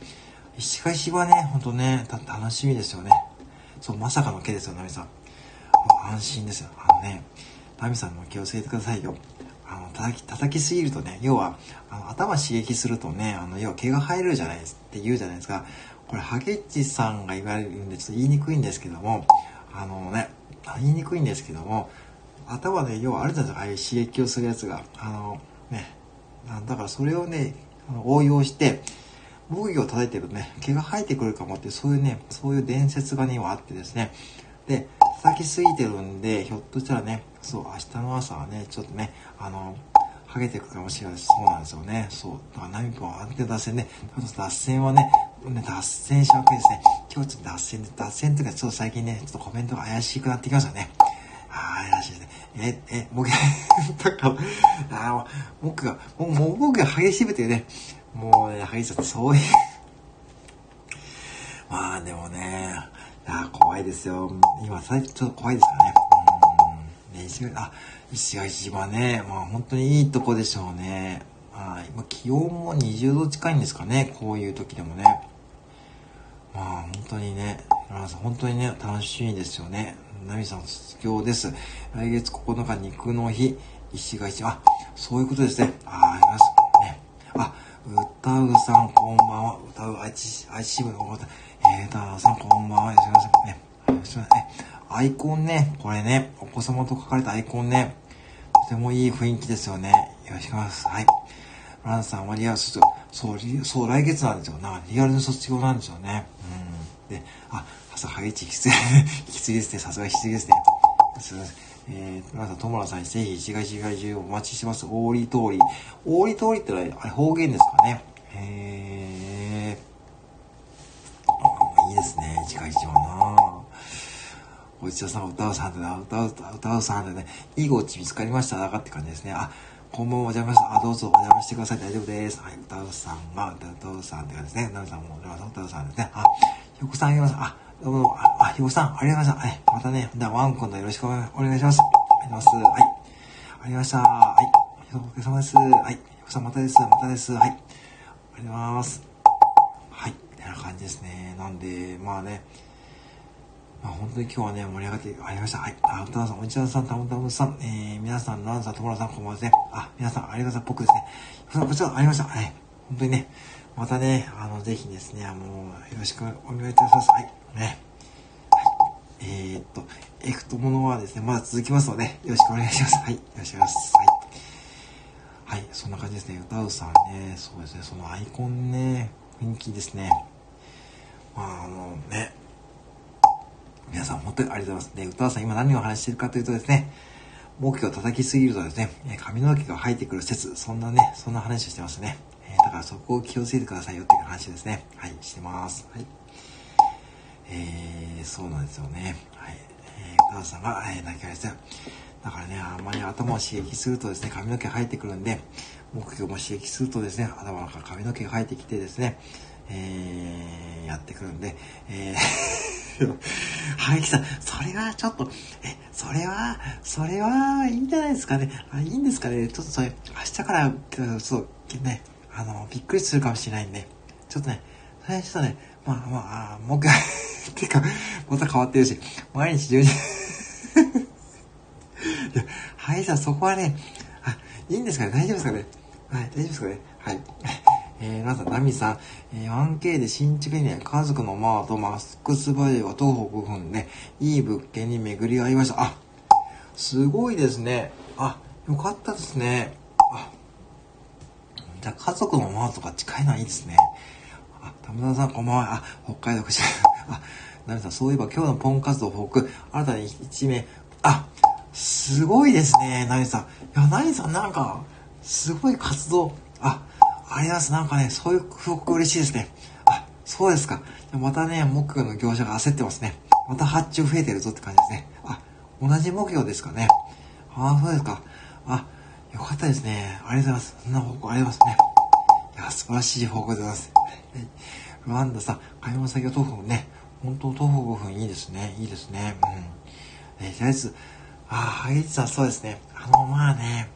石垣市はね、ほんとね、楽しみですよね。そう、まさかの毛ですよ、ナミさん。安心ですよ。あのね、ナミさんも気をつけてくださいよ。あの、叩き、叩きすぎるとね、要は、あの、頭刺激するとね、あの、要は毛が生えるじゃないですって言うじゃないですか。これ、ハゲッチさんが言われるんで、ちょっと言いにくいんですけども、あのね、言いにくいんですけども、頭で、要はあるじゃないですか、ああいう刺激をするやつが。あの、ね、だからそれをね、応用して、防御を叩いてるとね、毛が生えてくるかもって、そういうね、そういう伝説がね、今あってですね。で、叩きすぎてるんで、ひょっとしたらね、そう、明日の朝はね、ちょっとね、あの、ハゲていくかもしれないそうなんですよね。そう。だから、ナミポン安定脱線ね。脱線はね、ね、脱線しわけですね。今日ちょっと脱線で、脱線とか、ちょっと最近ね、ちょっとコメントが怪しくなってきましたね。ああ、怪しいですね。え、え、僕、だから、ああ僕が、もう僕が激しぶてね、もうね、激しちゃって、そういう まあでもね、あ怖いですよ。今、最近ちょっと怖いですかね。ね、石垣、あ、石垣島ね、まあ本当にいいとこでしょうね。はい。まあ気温も20度近いんですかね、こういう時でもね。まあ本当にね、本当にね、楽しみですよね。ナミさん卒業です。来月9日肉の日、石垣島。あ、そういうことですね。あ、あります。ね。あ、歌うさんこんばんは。歌う愛知、愛知部の方。えー、歌うさんこんばんは。よろしくお願いしますね。よろしくお願いしますね。アイコンね、これね、お子様と書かれたアイコンね、とてもいい雰囲気ですよね。よろしくお願いします。はい。ランさんはリアル卒業。そう、そう、来月なんですよ。な、リアルの卒業なんですよね。うん。で、あ、朝早いちきつい、きついですね。さすがきついですね。すみません。えー、皆さん、友村さんぜひ、市街市街中お待ちしてます。大利通り。大利通りってのは、あれ方言ですかね。へー。いいですね、市街地はなおじちゃさん、歌うさんでな、歌う、歌うさんでね、いいごち見つかりましたかって感じですね。あ、こんばんは、お邪魔したあ、どうぞお邪魔してください。大丈夫です。はい、歌うさんが、歌うさんって感じですね。なるさんも、歌うさんですね。あ、ひよこさんあげます。あ、どうも、あ、ひよこさん、ありがとうございました。はい、またね、じゃ、ワンコンとよろしくお願いします。ありがとうございます。はい。ありました。はい。お疲れ様です。はい。ひこさん、またです。またです。はい。ありがとうございます。はい。てな感じですね。なんで、まあね、まあ、本当に今日はね、盛り上がってありました。はい。あ、歌さん、おじちゃんさん、たむたむさん、えー、皆さん、ランさん、ともらさん、こんばんはですね。あ、皆さん、ありがとうございます。僕ですね。こちら、ありました。はい。本当にね、またね、あの、ぜひですね、あの、よろしくお願いいたします。はい。ね。はい。えー、っと、エクトものはですね、まだ続きますので、よろしくお願いします。はい。よろしくお願いします。はい。はい、そんな感じですね。歌うさんね、そうですね、そのアイコンね、雰囲気ですね。まあ、あのね、皆さん本当にありがとうございます。で、歌うさん今何を話しているかというとですね、木魚を叩きすぎるとですね、髪の毛が生えてくる説、そんなね、そんな話をしてますね。えだからそこを気をつけてくださいよっていう話ですね。はい、してます。はい。えー、そうなんですよね。はい。えー、お母さんが、えー、泣き返した。だからね、あんまり頭を刺激するとですね、髪の毛生えてくるんで、木魚も刺激するとですね、頭から髪の毛が生えてきてですね、えー、やってくるんで、えー、はい、さん、それはちょっと、え、それは、それはいいんじゃないですかね。あいいんですかね。ちょっとそれ、明日から、そう、ね、あの、びっくりするかもしれないんで、ちょっとね、それはちょっとね、まあまあ、もう一回 てか、また変わってるし、毎日12 いや、はい、じゃそこはね、あ、いいんですかね大丈夫ですかねはい、大丈夫ですかねはい。えー、皆さん、ナミさん、えー、1K で新築にね、家族のマート、マスクスバイオが徒歩5分ね、いい物件に巡り合いました。あ、すごいですね。あ、よかったですね。あ、じゃあ家族のマートが近いのはいいですね。あ、田村さんこんばんは。あ、北海道口。あ、ナミさん、そういえば今日のポン活動報告、新たに1名、あ、すごいですね、ナミさん。いや、ナミさんなんか、すごい活動、あ、あります。なんかね、そういう報告嬉しいですね。あ、そうですか。またね、木魚の業者が焦ってますね。また発注増えてるぞって感じですね。あ、同じ木魚ですかね。ああ、そうですか。あ、よかったですね。ありがとうございます。そんな報告ありますね。いや、素晴らしい報告でございます。ルワンダさん、買い物先は豆腐ね。本当豆腐5分いいですね。いいですね。うん。え、とりあえず、ああ、はい、さそうですね。あの、まあね、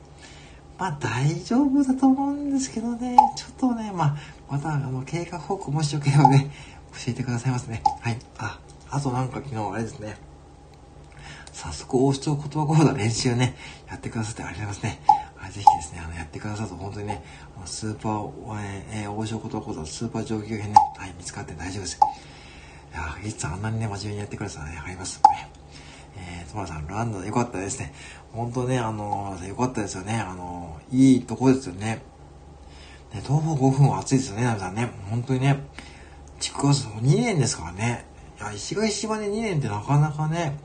まあ大丈夫だと思うんですけどね、ちょっとね、まあ、またあの、経過報告もしよければね、教えてくださいますね。はい。あ、あとなんか昨日あれですね、早速王将言葉講座練習ね、やってくださってありがとうございますね。あぜひですね、あの、やってくださると本当にね、スーパー、えー、王将言葉講座スーパー上級編ね、はい、見つかって大丈夫です。いやいつあんなにね、真面目にやってくれたらね、あります。えー、トマさん、ランドでよかったですね。本当ね、あのー、よかったですよね。あのー、いいとこですよね。ね、東方5分は暑いですよね、ナミさんね。本当にね、築は2年ですからね。いや、石垣島で2年ってなかなかね、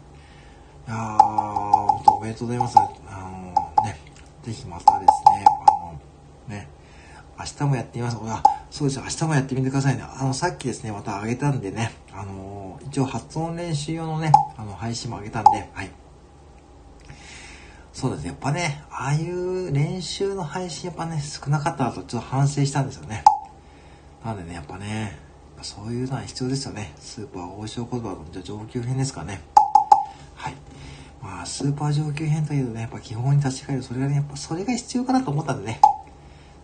いやー、本当おめでとうございます。あのー、ね、ぜひまたですね、あのね、明日もやってみます。あ、そうです、明日もやってみてくださいね。あの、さっきですね、またあげたんでね、あのー、一応発音練習用のね、あの、配信もあげたんで、はい。そうですね。やっぱね、ああいう練習の配信やっぱね、少なかったとちょっと反省したんですよね。なんでね、やっぱね、そういうのは必要ですよね。スーパー王将言葉の上級編ですかね。はい。まあ、スーパー上級編というとね、やっぱ基本に立ち返る、それがね、やっぱそれが必要かなと思ったんでね、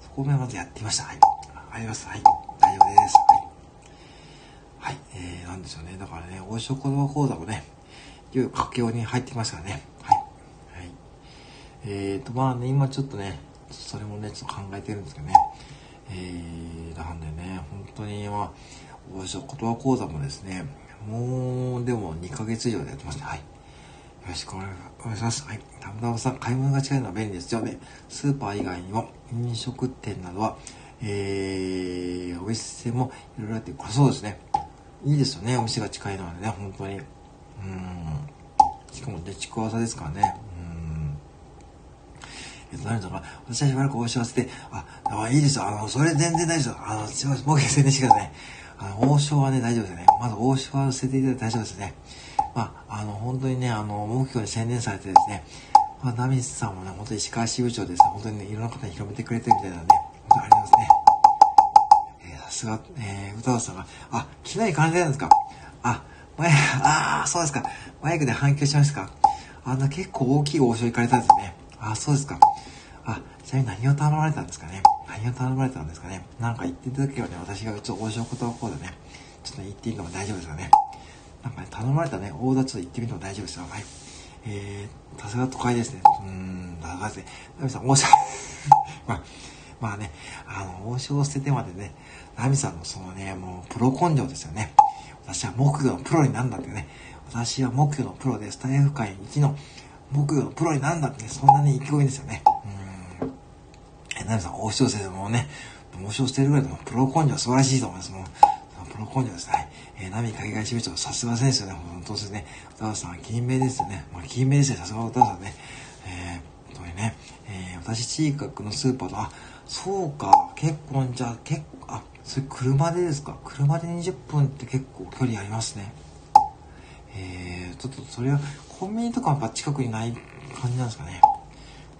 そこをまずやってみました。はい。あります。はい。大丈夫です。はい。はい。えー、なんでしょうね。だからね、王将言葉講座もね、いよいよ佳境に入ってきましたからね。えーと、まあね、今ちょっとね、それもね、ちょっと考えてるんですけどね。えー、なんでね、本当に、まあ、おしょ言葉講座もですね、もう、でも2ヶ月以上でやってますね。はい。よろしくお願いします。はい。たむたむさん、買い物が近いのは便利ですよね。スーパー以外にも、飲食店などは、えー、お店もいろいろあって、これそうですね。いいですよね、お店が近いのはね、本当に。うん。しかもね、ちくわさですからね。えっと、何とか、私はしばらくお幸せで、あ、あいいですよ。あの、それ全然大丈夫です。あの、すいません。僕宣伝してください。あの、王将はね、大丈夫ですよね。まず王将は捨てていただいて大丈夫ですね。まあ、あの、本当にね、あの、目標に宣伝されてですね、まあ、ナミスさんもね、本当に石川支部長ですね、本当にね、いろんな方に広めてくれてるみたいなんで、ありますね。えー、さすが、えー、歌わさんが、あ、昨日行かれてるんですか？あ、前、ああ、そうですか。マイクで反響しましたか？あの、結構大きい王将行かれたんですね。あ、そうですか。あ、ちなみに何を頼まれたんですかね？何を頼まれたんですかね？なんか言っていただければね、私がうちょっと王将言葉こうでね、ちょっと言っていいのも大丈夫ですよね。なんかね、頼まれたね、オーダーちょっと言ってみても大丈夫ですよ。はい。えー、さすが都会ですね。うーん、だからですね。ナミさん、王将、まあ、まあね、あの、王将を捨ててまでね、ナミさんのそのね、もうプロ根性ですよね。私は木魚のプロになるんだってね。私は木魚のプロで、スタイフ界一の木魚のプロになるんだってね、そんなに勢いですよね。うん。え、ナミさん、王将生でもね、王将してるぐらいのプロ根性素晴らしいと思います。もう、プロ根性ですね。えー、ナミ海外支部長、さすが先生ね、本当ですね。歌田さんは、金名ですよね。まあ、金名ですよ、さすが歌田さんね。えー、本当にね、えー、私、地域のスーパーと、あ、そうか、結構、じゃあ、結構、あ、それ車でですか？車で20分って結構距離ありますね。えー、ちょっとそれは、コンビニとかやっぱ近くにない感じなんですかね。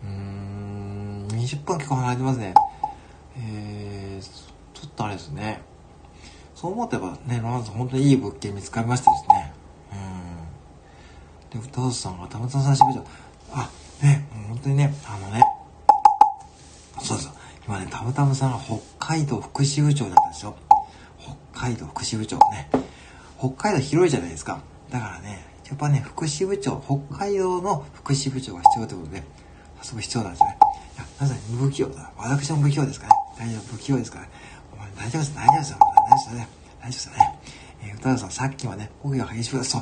うーん、20分結構離れてますね。えー、ちょっとあれですね。そう思ってばね、ロマンス本当にいい物件見つかりましたですね。うん。で、歌さんがたまたまさんしぶ長。あ、ね、本当にね、あのね、今ね、たむたむさんが北海道福祉部長だったんですよ。北海道福祉部長ね。北海道広いじゃないですか。だからね、やっぱね、福祉部長、北海道の福祉部長が必要ということで、早速必要なんですよね。いや、なぜ不器用だ。私も不器用ですからね。大丈夫、不器用ですからね。大丈夫です、大丈夫です。大丈夫ですね。大丈夫ですよね。えー、歌うさん、さっきはね、僕が激しぶそう。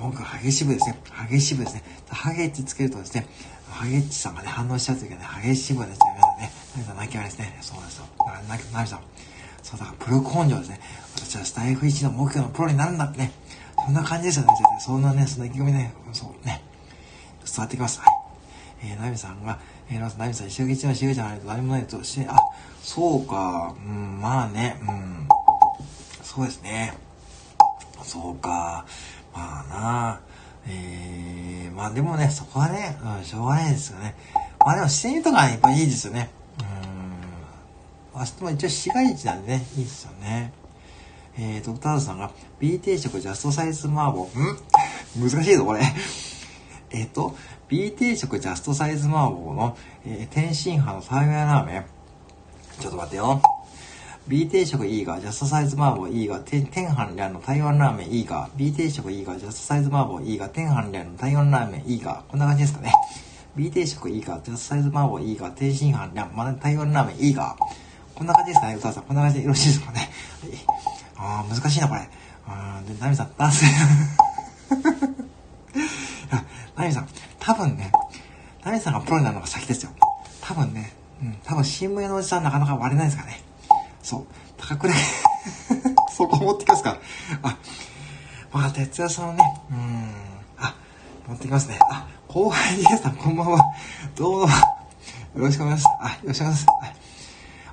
僕が激しぶですね。激しぶですね。ハゲッチつけるとですね、ハゲッチさんがね、反応しちゃうというかね、激しぶですよ。皆さんね。ナミさん、泣き笑いですね。そうですよ。ナミさん。そう、だから、プロ根性ですね。私はスタイフ1の目標のプロになるんだってね。そんな感じですよね。そんなね、そんな意気込みね、そうね。伝わってきます。はい。えー、ナミさんが、えー、ナミさん、石垣一のしげじゃないと何もないとし、あ、そうか、うん、まあね、うん。そうですね。そうか、まあな、えー、まあでもね、そこはね、うん、しょうがないですよね。まあでも、視線とかやっぱいいですよね。明日も一応市街地なんでね、いいですよね。えー、ドクターズさんが、B 定食ジャストサイズ麻婆。ん？難しいぞ、これ。えっ、と、B 定食ジャストサイズ麻婆の、えー、天津飯のサーメンラーメン。ちょっと待ってよ。B 定食いいが、ジャストサイズ麻婆いいが、天飯連の台湾ラーメンいいが、B 定食いいが、ジャストサイズ麻婆いいが、天飯連の台湾ラーメンいいが、こんな感じですかね。B 定食いいが、ジャストサイズ麻婆いいが、天津飯連、ま台湾ラーメンいいが、こんな感じですかね、歌さん。こんな感じでよろしいですかね。はい、あー、難しいな、これ。うん、で、ナミさん、男性。ナミさん、多分ね、ナミさんがプロになるのが先ですよ。多分ね、うん、多分新聞屋のおじさんなかなか割れないですかね。そう。高倉 そこ持ってきますか。あ、まあ、哲也さんはね、うん、あ、持ってきますね。あ、後輩リエさん、こんばんは。どうも。よろしくお願いします。あ、よろしくお願いします。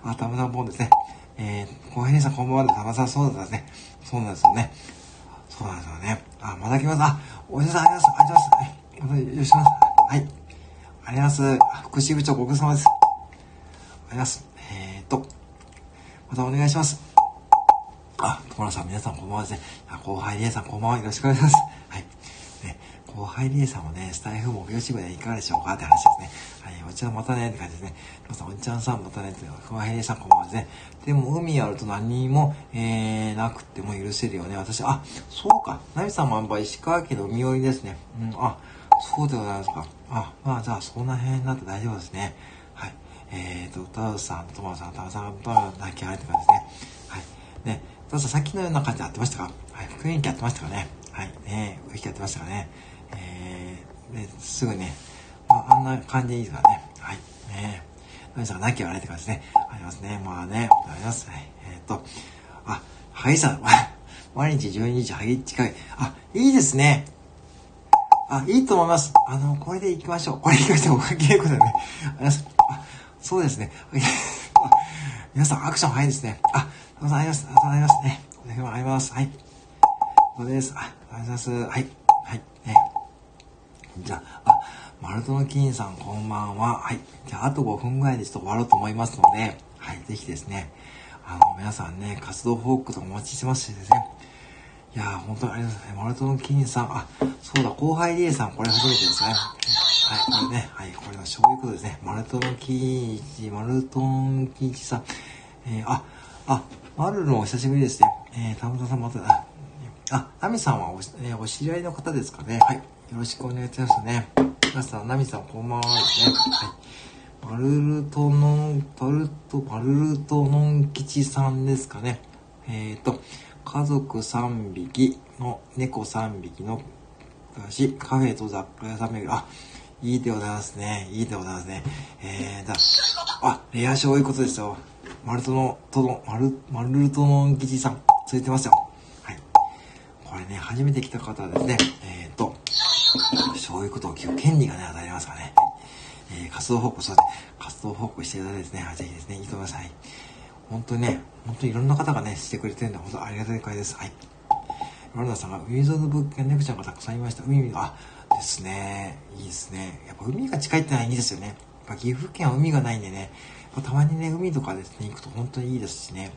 あ、たまたまボンですね。えー、後輩リエさん、こんばんはで、たまさんそうだったんですね。そうなんですよね。そうなんですよね。あ、また来ます。あ、おじさん、ありがとうございます。ありがとうございます。はい。またよろしくお願いします。はい。ありがとうございます。福祉部長、ご苦労様です。あります。えー、っと、またお願いします。あ、友野さん、皆さんこんばんはですね。後輩リエさんこんばんは。よろしくお願いします。はい。後輩リエさんもね、スタイフ目標支部でいかがでしょうかって話ですね。はい、お茶またねって感じですね。皆さん、おちゃんさんまたねって、後輩リエさんこんばんはですね。でも、海あると何も、えー、なくても許せるよね。私、あ、そうか。ナミさんもやっぱ石川県の海寄りですね。うん、あ、そうでございますか。あ、まあ、じゃあ、そんな辺になって大丈夫ですね。はい。えーと、タウさん、トマさん、タウさん、バー、泣き合いとかですね。はい。ね、タウさん、さっきのような感じでやってましたか？はい。雰囲気やってましたかね？はい。ね、雰囲気やってましたかね、で、すぐね、まあ、あんな感じでいいですからね。はい。ねナミさんが泣き笑いって感じですね。ありますね。まあね、あります。はい。えっ、と、あ、ハギさん、毎日12時ハギ近い。あ、いいですね。あ、いいと思います。あの、これで行きましょう。これ行きましょう。稽古でね。あります。あそうですね。皆さん、アクション早いですね。あ、ありがとうございます。ありがとうございますね。お願いします。はい。そうです。あ、ありがとうございます。はい。はい。ね。じゃあ、あ、マルトの金さん、こんばんは。はい。じゃあ、あと5分ぐらいでちょっと終わろうと思いますので、はい。ぜひですね、あの、皆さんね、活動報告とかお待ちしてますしですね。いやー、本当にありがとうございます。マルトの金さん、あ、そうだ、後輩リエさん、これ初めてですね。はい、これね、はい、これはそういうことですね。マルトンキーチ、マルトンキーチさん。えー、あ、あ、マルのお久しぶりですね。えー、田村さんまた、あ、あ、ナミさんはお,、えー、お知り合いの方ですかね。はい。よろしくお願いしますね。皆さん、ナミさんこんばんはですね。はい。マルルトノン、パルト、マルルトノン吉さんですかね。えっ、ー、と、家族3匹の猫3匹のし、カフェと雑貨屋さん巡り、あ、いいでございますね。いいでございますね。えー、だ、あ、レア賞いうことですよ。マルトの、との、マル、マルルトのん吉さん、ついてますよ。はい。これね、初めて来た方はですね、えっ、ー、と、そういうことを聞く権利がね、与えられますからね。えー、活動報告、そうです。活動報告していただいてですね、ぜひですね、いいと思います。はい。本当にね、本当にいろんな方がね、してくれてるんで、本当ありがたい会です。はい。ロナさんが、海沿いの物件、ネクちゃんがたくさんいました。海が、あ、ですね。いいですね。やっぱ海が近いってのはいいですよね。やっぱ岐阜県は海がないんでね、たまにね、海とかですね、行くと本当にいいですしね。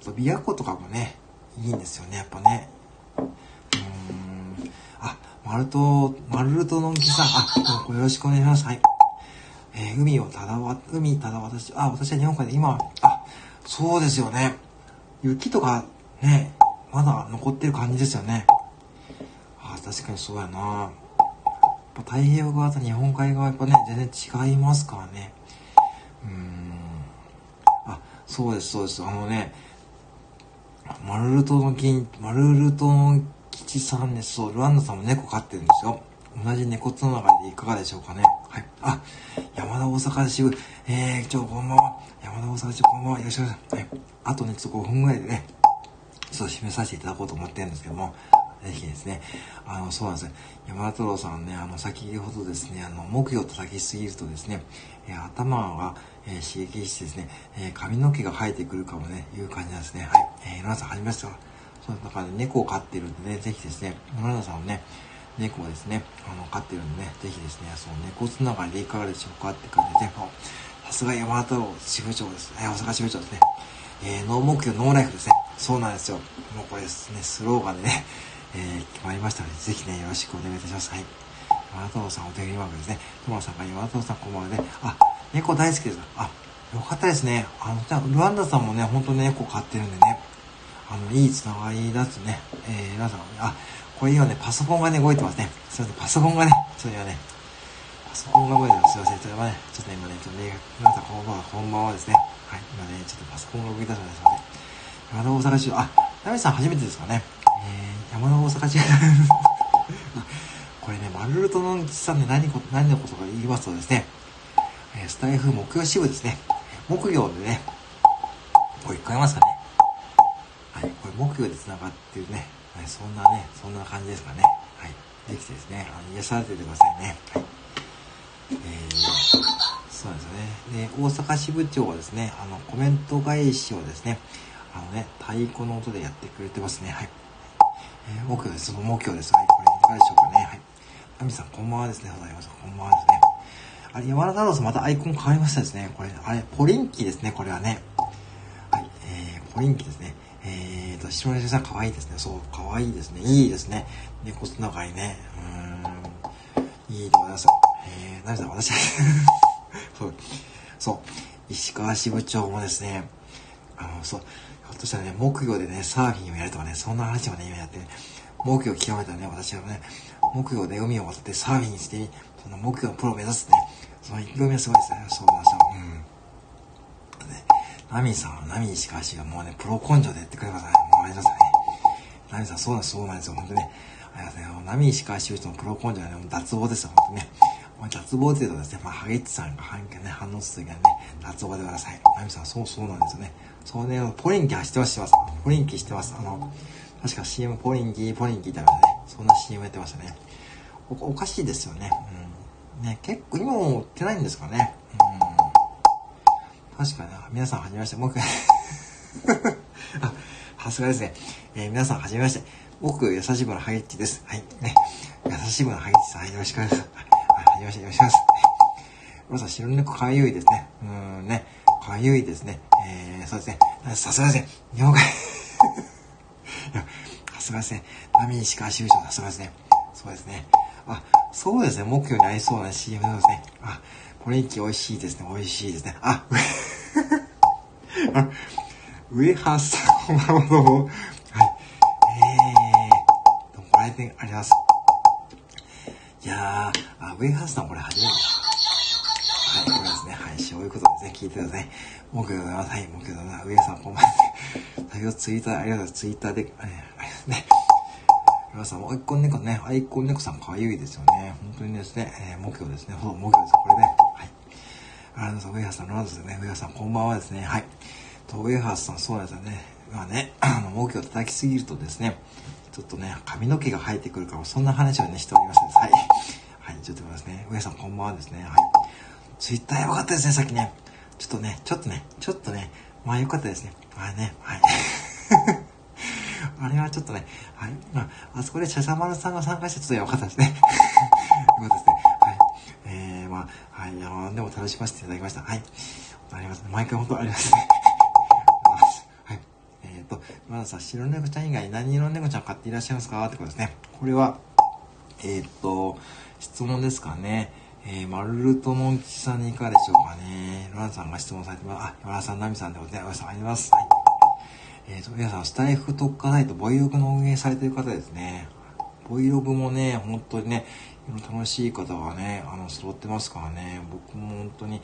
あと、琵琶湖とかもね、いいんですよね、やっぱね。マルト、マルトのんきさん、あ、どうもよろしくお願いします。はい。えー、海をただわ、海ただ私、あ、私は日本海で今、あ、そうですよね。雪とかね、まだ残ってる感じですよね。あ、確かにそうやな。ぱ太平洋側と日本海側やっぱね、全然違いますからね。うーん。あ、そうです、そうです。あのね、マルルトの金、マルルトの吉さんね、そう、ルワンダさんも猫飼ってるんですよ。同じ猫つながりでいかがでしょうかね。はい。あ、山田大阪支部、えー、ちょ、こんばんは。山田大阪支部、こんばんは。よろしくお願いします。はい。あとね、ちょっと5分ぐらいでね、ちょっと締めさせていただこうと思ってるんですけども、ぜひですね、あの、そうなんですよ。山田太郎さんね、あの、先ほどですね、あの、木魚を叩きすぎるとですね、えー、頭が、えー、刺激してですね、えー、髪の毛が生えてくるかもね、いう感じなんですね。はい。えー、皆さん、はじめましてそう、だから、ね、猫を飼ってるんでね、ぜひですね、野田さんをね、猫をですね、あの、飼ってるんでね、ぜひですね、その猫つながりでいかがでしょうかって感じで、ね、さすが山田太郎支部長です。え、大阪支部長ですね。えー、ノー目標ノーライフですね。そうなんですよ。もうこれですね、スローガンでね、えー、決まりましたので、ぜひね、よろしくお願いいたします。はい。山田太さんお手振りマークですね。トマさんが山田太さんこんばんはね。あ、猫大好きです。あ、よかったですね。あの、じゃ、ルワンダさんもね、本当に猫飼ってるんでね。あの、いいつながりだとね。えー、皆さん、あ、これ今ね、パソコンがね、動いてますね。すいません、パソコンがね、ちょっと今ね、パソコンが動いてます。すいません、ちょっとね、ちょっと今ね、ちょっとね、皆さんこんばんは、こんばんはですね。はい、今ね、ちょっとパソコンが動き出しましたので。山田大阪市、あ、ナミさん初めてですかね。えー、山田大阪市。これね、マルルトのンさんで何何のことか言いますとですね、えー、スタイフ木曜支部ですね。木曜でね、これ聞こえますかね。はい、これ木曜で繋がってるね、はい、そんなね、そんな感じですかね。はい。できてですね、あの癒されててくださいね。はい。えー、そうなんですね。で、大阪支部長はですね、あの、コメント返しをですね、あのね、太鼓の音でやってくれてますね。はい。えー、木曜です。木曜です。はい。これいかがでしょうかね。はい。ナミさん、こんばんはですね。ございます。こんばんはですね。あれ、山田太郎さん、またアイコン変わりましたですね。これ、あれ、ポリンキーですね。これはね。はい。えー、ポリンキーですね。えーと、白根さん、可愛いですね。そう、可愛いですね。いいですね。猫つながりね。うん。いいでございます。えー、ナミさん、私？そう、そう。石川支部長もですね、あの、そう、ひょっとしたらね、木魚でね、サーフィンをやるとかね、そんな話もね、今やって、ね、木魚を極めたらね、私はね、木魚で海を渡ってサーフィンして、その木魚のプロを目指すね、その意気込みはすごいですね。そうなんですよ。ナミさん、ナミ石川氏がもうね、プロ根性でやってくれますね。もうありがとうございますね。ナミさん、そうなんです、そうなんですよ。本当にね。ありがとうございます。ナミ石川氏のプロ根性はね、もう脱帽ですよ、本当にね。脱帽っていうとですね、まあ、ハゲッチさんが反ね、反応するときはね、脱帽でください。ナミさん、そうそうなんですよね。そうね、ポリンキ走ってます、してます。ポリンキしてます。あの、確か CM ポリンキ、ポリンキーだからね、そんな CM やってましたね。おおかしいですよね。うん。ね、結構今も売ってないんですかね。うん。確かに、皆さんはじめまして。もう一回あ、さすがですね。えー、皆さんはじめまして。僕、優しい部のハゲッチです。はい。ね。優しい部のハゲッチさん、はい、よろしくお願いします。はい、はじめまして、よろしくお願いします。皆さん、白猫かゆいですね。うーんね。かゆいですね。えー、そうですね。さすがですね。日本海 さすがですね。波石川支部長、さすがですね。そうですね。あ、そうですね。目標に合いそうな CM ですね。あ、これ一気美味しいですね。美味しいですね。あ 上原さん、こんばんは、どうも。はい。えー、どうもご来店あります。いやー、あ、上原さん、これ初めて。はい、これですね。はい、そういうことですね。聞いてください。目標でございます。はい、目標でございます。上原さん、こんばんは。先ほどツイッター、ありがとうございます。ツイッターで、えー、ありがとうございますね。皆さん、アイコン猫ね、アイコン猫さん可愛いですよね。本当にですね、えー、目標ですね。そう、目標です。これね。はい。ありがとうございます。ウェハーさん、ロナウドですね。ウェハーさん、こんばんはですね。はい。と、ウェハーさん、そうなんですよね。まあね、あの、目標を叩きすぎるとですね、ちょっとね、髪の毛が生えてくるから、そんな話をね、しておりますはい。はい、ちょっと待ってますね。ウェさん、こんばんはですね。はい。ツイッターやばかったですね、さっきね。ちょっとね、ちょっとね、ちょっとね、まあよかったですね。はいね、はい。あれはちょっとね、はい。まあ、あそこでシャシャマルさんが参加してちょっとやばかったですね。よかったですね。はい。えー、まあ、はい。あの、でも楽しませていただきました。はい。ありますね。毎回本当ありますね。まださ、白猫ちゃん以外何色の猫ちゃん買っていらっしゃいますか？ってことですね。これは、えっ、と、質問ですかね。えー、マルルトモンチさんにいかがでしょうかね。ロランさんが質問されてます。あ、ロランさん、ナミさんでございます。ありがとうございます。はい。えっ、と、皆さん、スタイフ特化サイト、ボイオクの運営されてる方ですね。Vlog もね、本当にね、楽しい方がね、あの、揃ってますからね、僕も本当に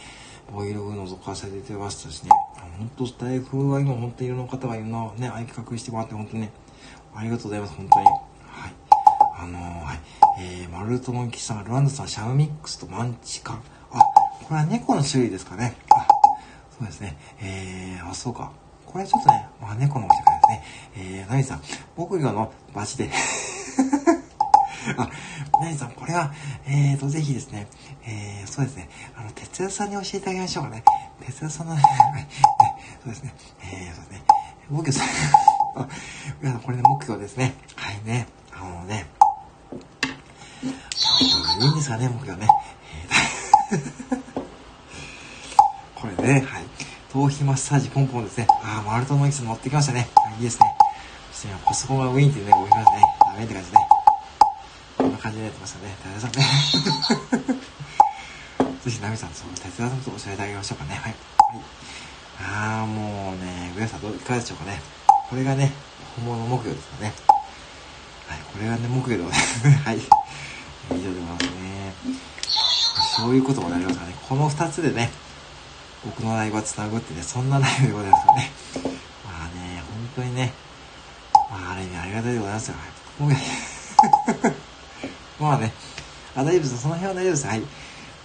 Vlog 覗かせてましたしね、本当スタイフは今本当にいろんな方がいろんなね、愛企画してもらって本当にね、ありがとうございます、本当に。はい。あのー、はい。えー、マルトモンキさん、ルワンダさん、シャムミックスとマンチカン。あ、これは猫の種類ですかね。あ、そうですね。えー、あ、そうか。これちょっとね、まあ、猫のお世界ですね。えー、ナミさん、木魚のバチであ、ナミさん、これは、えーと、ぜひですね、えー、そうですね、あの、哲也さんに教えてあげましょうかね。哲也さんの、そうですね、えー、そうですね、木魚さん、これね、木魚ですね。はいね、あのね、いいんですかね、木魚ね。これね、はい。頭皮マッサージポンポンですね。ああ、マルトのエキス乗ってきましたね。いいですね。そして今パソコンがウィンってね、動きますね。ダメって感じね。感じになってましたね。大さんね。ぜひ、ナミさん、その、手伝さんと教えてあげましょうかね。はい。はい、ああ、もうね、上さんどういかがでしょうかね。これがね、本物の木魚ですかね。はい、これがね、木魚でございますね。はい。以上でございますね。そういうこともなりますからね。この二つでね、僕のライブは繋ぐってね、そんなライブでございますよね。まあね、本当にね、まあある意味ありがたいでございますよ。はい、まあね、あ、大丈夫です。その辺は大丈夫です。はい。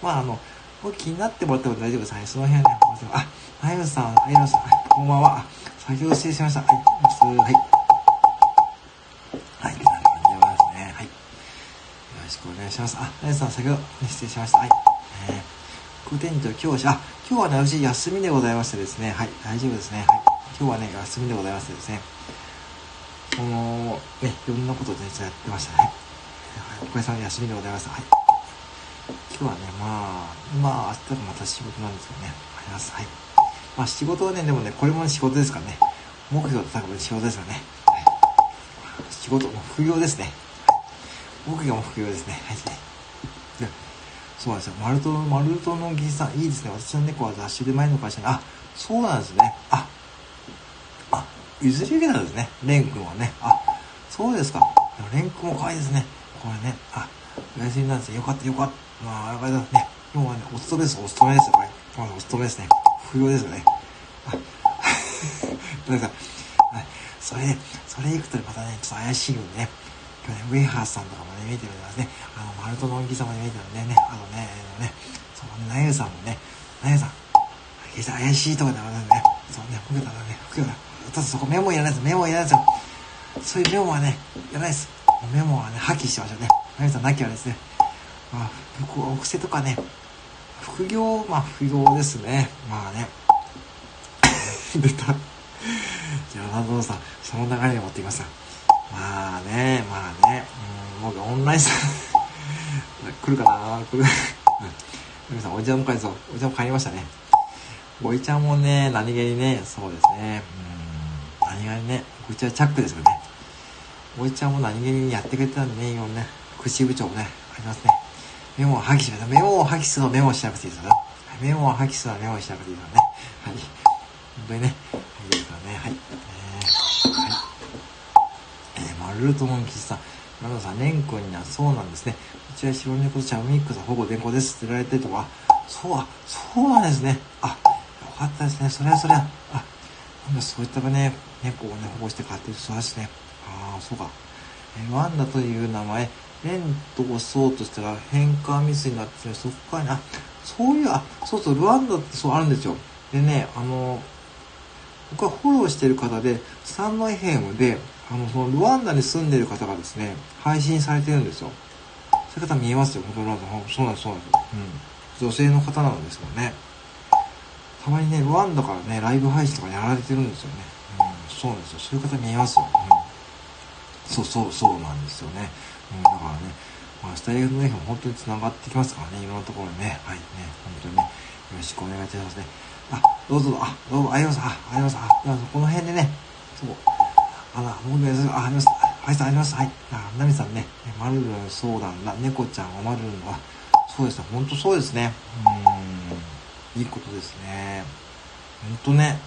まああの、僕気になってもらっても大丈夫です。はい。その辺はね、あ、あゆむさん、あゆむさん、こんばんは。先ほど失礼しました。はい。はい。はい。はい。こんな感じですね。はい。よろしくお願いします。あ、あゆむさん、先ほど、失礼しました。はい。えー、空天と今日、あ、今日はね、私休みでございましてですね、はい、大丈夫ですね。はい。今日はね、休みでございましてですね、その、ね、いろんなことで実はやってましたね。はい、おかげさまで休みでございました。はい。今日はね、まあ、まあ、明日がまた仕事なんですけどね、あります。はい。まあ、仕事はね、でもね、これも仕事ですからね、目標と高く仕事ですよね。はい。仕事も副業ですね。はい、目標も副業ですね。はい。そうなんですよ。マルト、マルトの技師さん、いいですね。私の猫は雑誌で前の会社に、あ、そうなんですね。あ、あ、譲り受けたんですね。レン君はね。あ、そうですか。レン君も可愛いですね。これね、あ、お休みなんですね。よかった、よかった。まあ、よかったね。今日はね、お勤めです。お勤めですよ。はい。今日はお勤めですね。不要ですよね。あ、なんか、それで、それ行くとまたね、ちょっと怪しいよね。今日ね、ウェイハースさんとかもね、見えてるんですね。あの、マルトのお兄様に見えてるんでね、あのね、あのね、そう、ナユさんもね、ナユさん、怪しいとこだからね、そうね、僕だからね、僕だ。ただそこメモいらないです。メモいらないですよ。そういうメモはね、いらないです。メモはね、破棄してましょうね。ナユさんなきゃですね。まあ、僕、お癖とかね、副業、まあ、副業ですね。まあね。出た。じゃあ、ナドさん、その流れに持ってきました。まあね、まあね、うん、僕オンラインさん、来るかな？来る。皆さん、おじちゃんも帰るぞ。おじちゃんも帰りましたね。おいちゃんもね、何気にね、そうですね。うん、何気にね、こちらチャックですよね。おいちゃんも何気にやってくれてたんでね、今ね、口部長もね、ありますね。メモを破棄しました。メモを破棄するのメモしなくていいですよ。メモを破棄するのメモしなくていいですよね。はい。本当にね、いいですからね。はい。ルートモンキーさん。奈良さん、レン君にはそうなんですね。こちら白猫とチャムミックスは保護電光です。捨て言られてとか。そう、あ、そうなんですね。あ、よかったですね。それはそれは。あ、なんだそういったね、猫をね、保護して飼ってるそうですね。ああ、そうか。えワンダという名前、レンとそうとしたら変換ミスになってそこからね、あ、そういう、あ、そうそう、ルワンダってそうあるんですよ。でね、あの、僕はフォローしてる方で、スタンド FM で、あの、そのルワンダに住んでる方がですね、配信されてるんですよ。そういう方見えますよ、本当ルワンダ。そうなんです、そうなんですよ。うん。女性の方なんですけどね。たまにね、ルワンダからね、ライブ配信とかやられてるんですよね。うん、そうなんですよ。そういう方見えますよ。うん。そうそう、そうなんですよね。うん、だからね、まあ、スタイルの F も本当に繋がってきますからね、いろんなところにね。はい、ね、本当にね、よろしくお願いいたしますね。あ、どうぞ、あ、どうも、ありがとうございます。あ、ありがとうございます。あ、この辺でね、そう、あら、もうね、あ、あります。はいさん、あります。はい。あ、ナミさんね、マルルンそうだな。猫ちゃんはマルルンは、そうですね。ほんとそうですね。うん。いいことですね。ほんとね。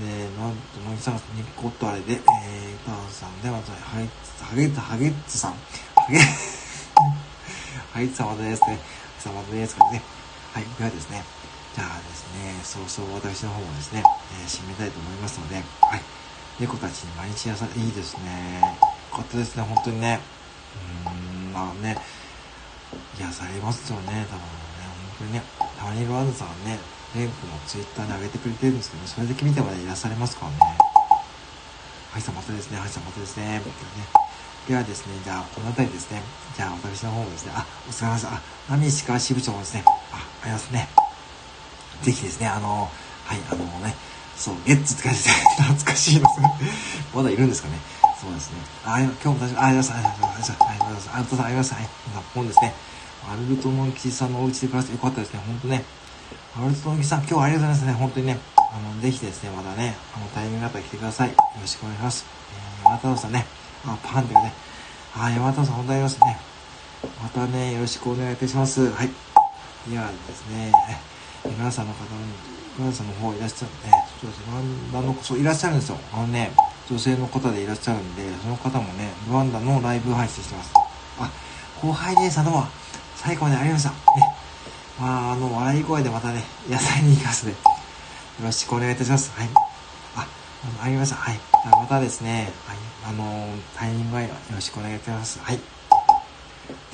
で、なんと、乃木さんがニコッとあれで、えー、タンさんで、また、ハゲッツ、ハゲッツ、ハゲッツさん。ハゲ、ハゲッツさんまたですね。さんまたですからね。はい、ではですね。じゃあですね、そうそう私の方もですね、えー、締めたいと思いますので、はい。猫たちに毎日癒され、いいですね。よかったですね、本当にね。うーん、まあね、癒されますよね、多分ね、本当にね。たまにロワンさんはね、レンクのツイッターに上げてくれてるんですけど、それだけ見てもね、癒されますからね。はいさんまたですね、はいさんまたですね、ね。ではですね、じゃあ、この辺りですね、じゃあ私の方もですね、あ、お疲れ様です。あ、ナミ石川支部長もですね、あ、ありますね。ぜひですね、あの、はい、あのね、そう、ゲッツって書いてて、懐かしいです。まだいるんですかね。そうですね。あ、今日も大丈夫。あ、ありがとうございます。ありがとうございます。ありがとうございます。ありがとうございます。はい。本ですね。アルルトモン吉さんのお家で暮らしてよかったですね。ほんとね。アルルトン吉さん、今日はありがとうございますね。本当にね。あの、ぜひですね、またね、あの、タイミングがあったら来てください。よろしくお願いします。えー、山田さんね。あ、パンってね。あ、山田さん、本当にありますね。またね、よろしくお願いいたします。はい。ではですね、皆さんの方に、ガンさんの方いらっしゃるね、そうですルワンダの、そう、いらっしゃるんですよ。あのね、女性の方でいらっしゃるんで、その方もね、ルワンダのライブ配信してます。あ、後輩姉さんどうも、最後までありがとうございました。ね。まあ、あの、笑い声でまたね、野菜に行きますね。よろしくお願いいたします。はい。あ、ありました。はい。あまたですね、はい。あのタイミングはよろしくお願いいたします。はい。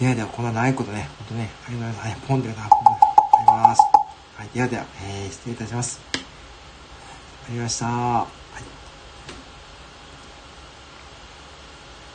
ではでは、こんな長いことね、ほんとね、ありがとうございます。はい、ポンでください。ありがとうございます。はい、ではでは、えー、失礼いたします。ありました。